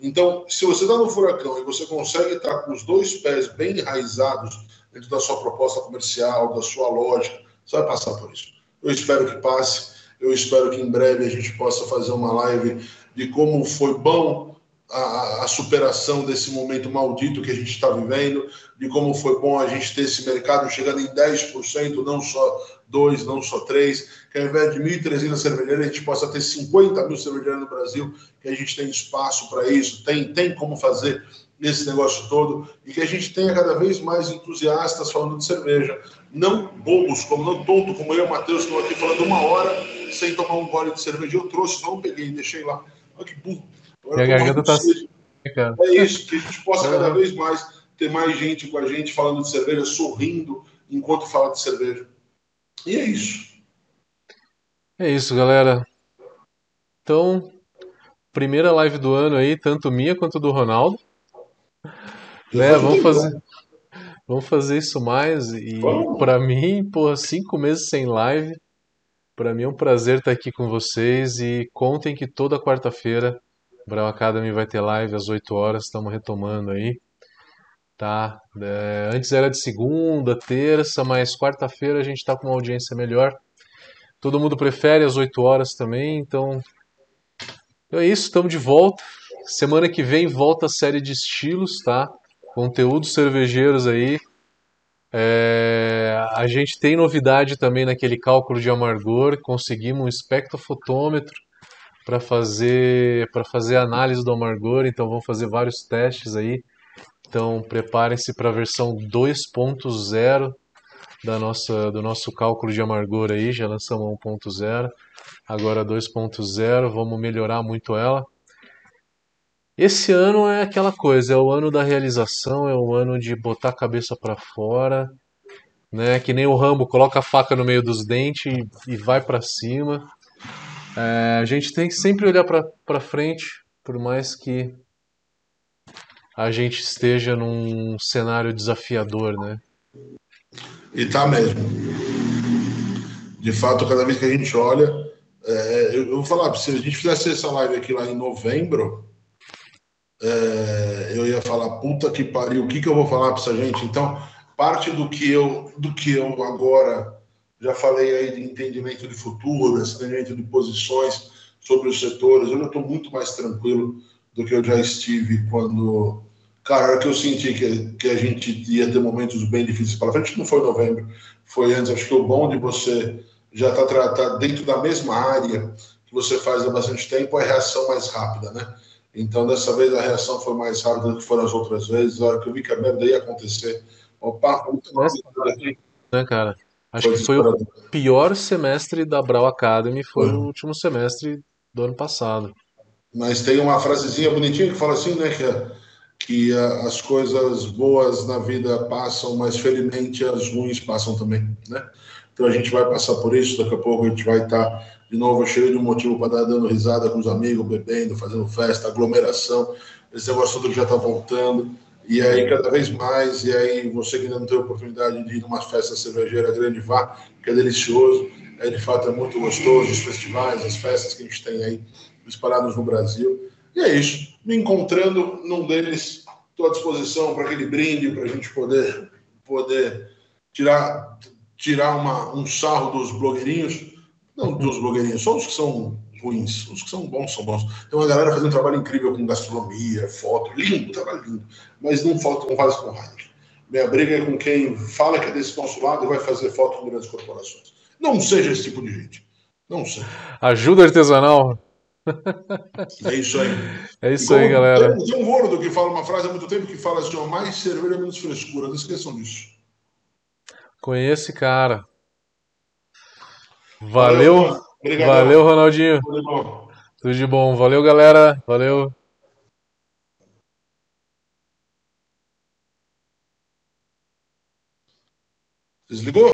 Então, se você está no furacão e você consegue estar tá com os dois pés bem enraizados dentro da sua proposta comercial, da sua lógica, você vai passar por isso. Eu espero que passe. Eu espero que em breve a gente possa fazer uma live de como foi bom a, a, superação desse momento maldito que a gente está vivendo, de como foi bom a gente ter esse mercado chegando em 10%, não só 2, não só 3, que ao invés de 1.300 cervejeiras, a gente possa ter 50 mil cervejeiras no Brasil, que a gente tem espaço para isso, tem, tem como fazer esse negócio todo, e que a gente tenha cada vez mais entusiastas falando de cerveja. Não bobos, como não tonto, como eu e Matheus, estão aqui falando uma hora sem tomar um gole de cerveja. Eu trouxe, não peguei, deixei lá. Olha que burro. Agora, a garganta tá... É isso, que a gente possa cada vez mais ter mais gente com a gente falando de cerveja, sorrindo enquanto fala de cerveja. E é isso. É isso, galera. Então, primeira live do ano aí, tanto minha quanto do Ronaldo. Né, vamos fazer, vamos fazer isso mais. E para mim, por cinco meses sem live, para mim é um prazer estar aqui com vocês. E contem que toda quarta-feira Brown Academy vai ter live às 8 horas, estamos retomando aí. Tá? É, antes era de segunda, terça, mas quarta-feira a gente está com uma audiência melhor. Todo mundo prefere às 8 horas também, então. Então é isso, estamos de volta. Semana que vem volta a série de estilos, tá? Conteúdos cervejeiros aí. É, a gente tem novidade também naquele cálculo de amargor. Conseguimos um espectrofotômetro para fazer para fazer análise do amargor, então vamos fazer vários testes aí. Então preparem-se para a versão 2.0 da nossa do nosso cálculo de amargor aí, já lançamos 1.0, agora 2.0, vamos melhorar muito ela. Esse ano é aquela coisa, é o ano da realização, é o ano de botar a cabeça para fora, né? Que nem o Rambo coloca a faca no meio dos dentes e, e vai para cima. É, a gente tem que sempre olhar para frente, por mais que a gente esteja num cenário desafiador, né? E tá mesmo. De fato, cada vez que a gente olha, é, eu, eu, vou falar, se a gente fizesse essa live aqui lá em novembro, é, eu ia falar, puta que pariu, o que, que eu vou falar para essa gente? Então, parte do que eu, do que eu agora já falei aí de entendimento de futuro, entendimento de posições sobre os setores, eu já estou muito mais tranquilo do que eu já estive quando. Cara, que eu senti que, que a gente ia ter momentos bem difíceis para frente, não foi em novembro, foi antes. Acho que o bom de você já estar tá, tá dentro da mesma área que você faz há bastante tempo é a reação mais rápida, né? Então, dessa vez a reação foi mais rápida do que foram as outras vezes. A hora que eu vi que a merda ia acontecer, opa, muito mais aqui. Né, cara? Acho foi que foi o pior semestre da Brau Academy, foi uhum. o último semestre do ano passado. Mas tem uma frasezinha bonitinha que fala assim, né, que, que as coisas boas na vida passam, mas felizmente as ruins passam também, né? Então a gente vai passar por isso, daqui a pouco a gente vai estar de novo cheio de um motivo para dar dando risada com os amigos, bebendo, fazendo festa, aglomeração, esse negócio tudo já está voltando. E aí, cada vez mais, e aí você que ainda não teve oportunidade de ir numa festa cervejeira grande, vá, que é delicioso, é, de fato é muito gostoso, os festivais, as festas que a gente tem aí disparados no Brasil. E é isso, me encontrando num deles, estou à disposição para aquele brinde, para a gente poder, poder tirar, tirar uma, um sarro dos blogueirinhos, não dos blogueirinhos, só os que são ruins. Os que são bons são bons. Tem uma galera fazendo um trabalho incrível com gastronomia, foto, lindo, trabalho lindo. Mas não falta com vários com Heineken. Minha briga é com quem fala que é desse nosso lado e vai fazer foto com grandes corporações. Não seja esse tipo de gente. Não seja. Ajuda artesanal. É isso aí. É isso aí, galera. Tem, tem um gordo que fala uma frase há muito tempo que fala assim: mais cerveja, menos frescura. Não esqueçam disso. Conheço esse cara. Valeu. Valeu, Valeu Ronaldinho. Tudo, Tudo de bom. Valeu, galera. Valeu. Desligou?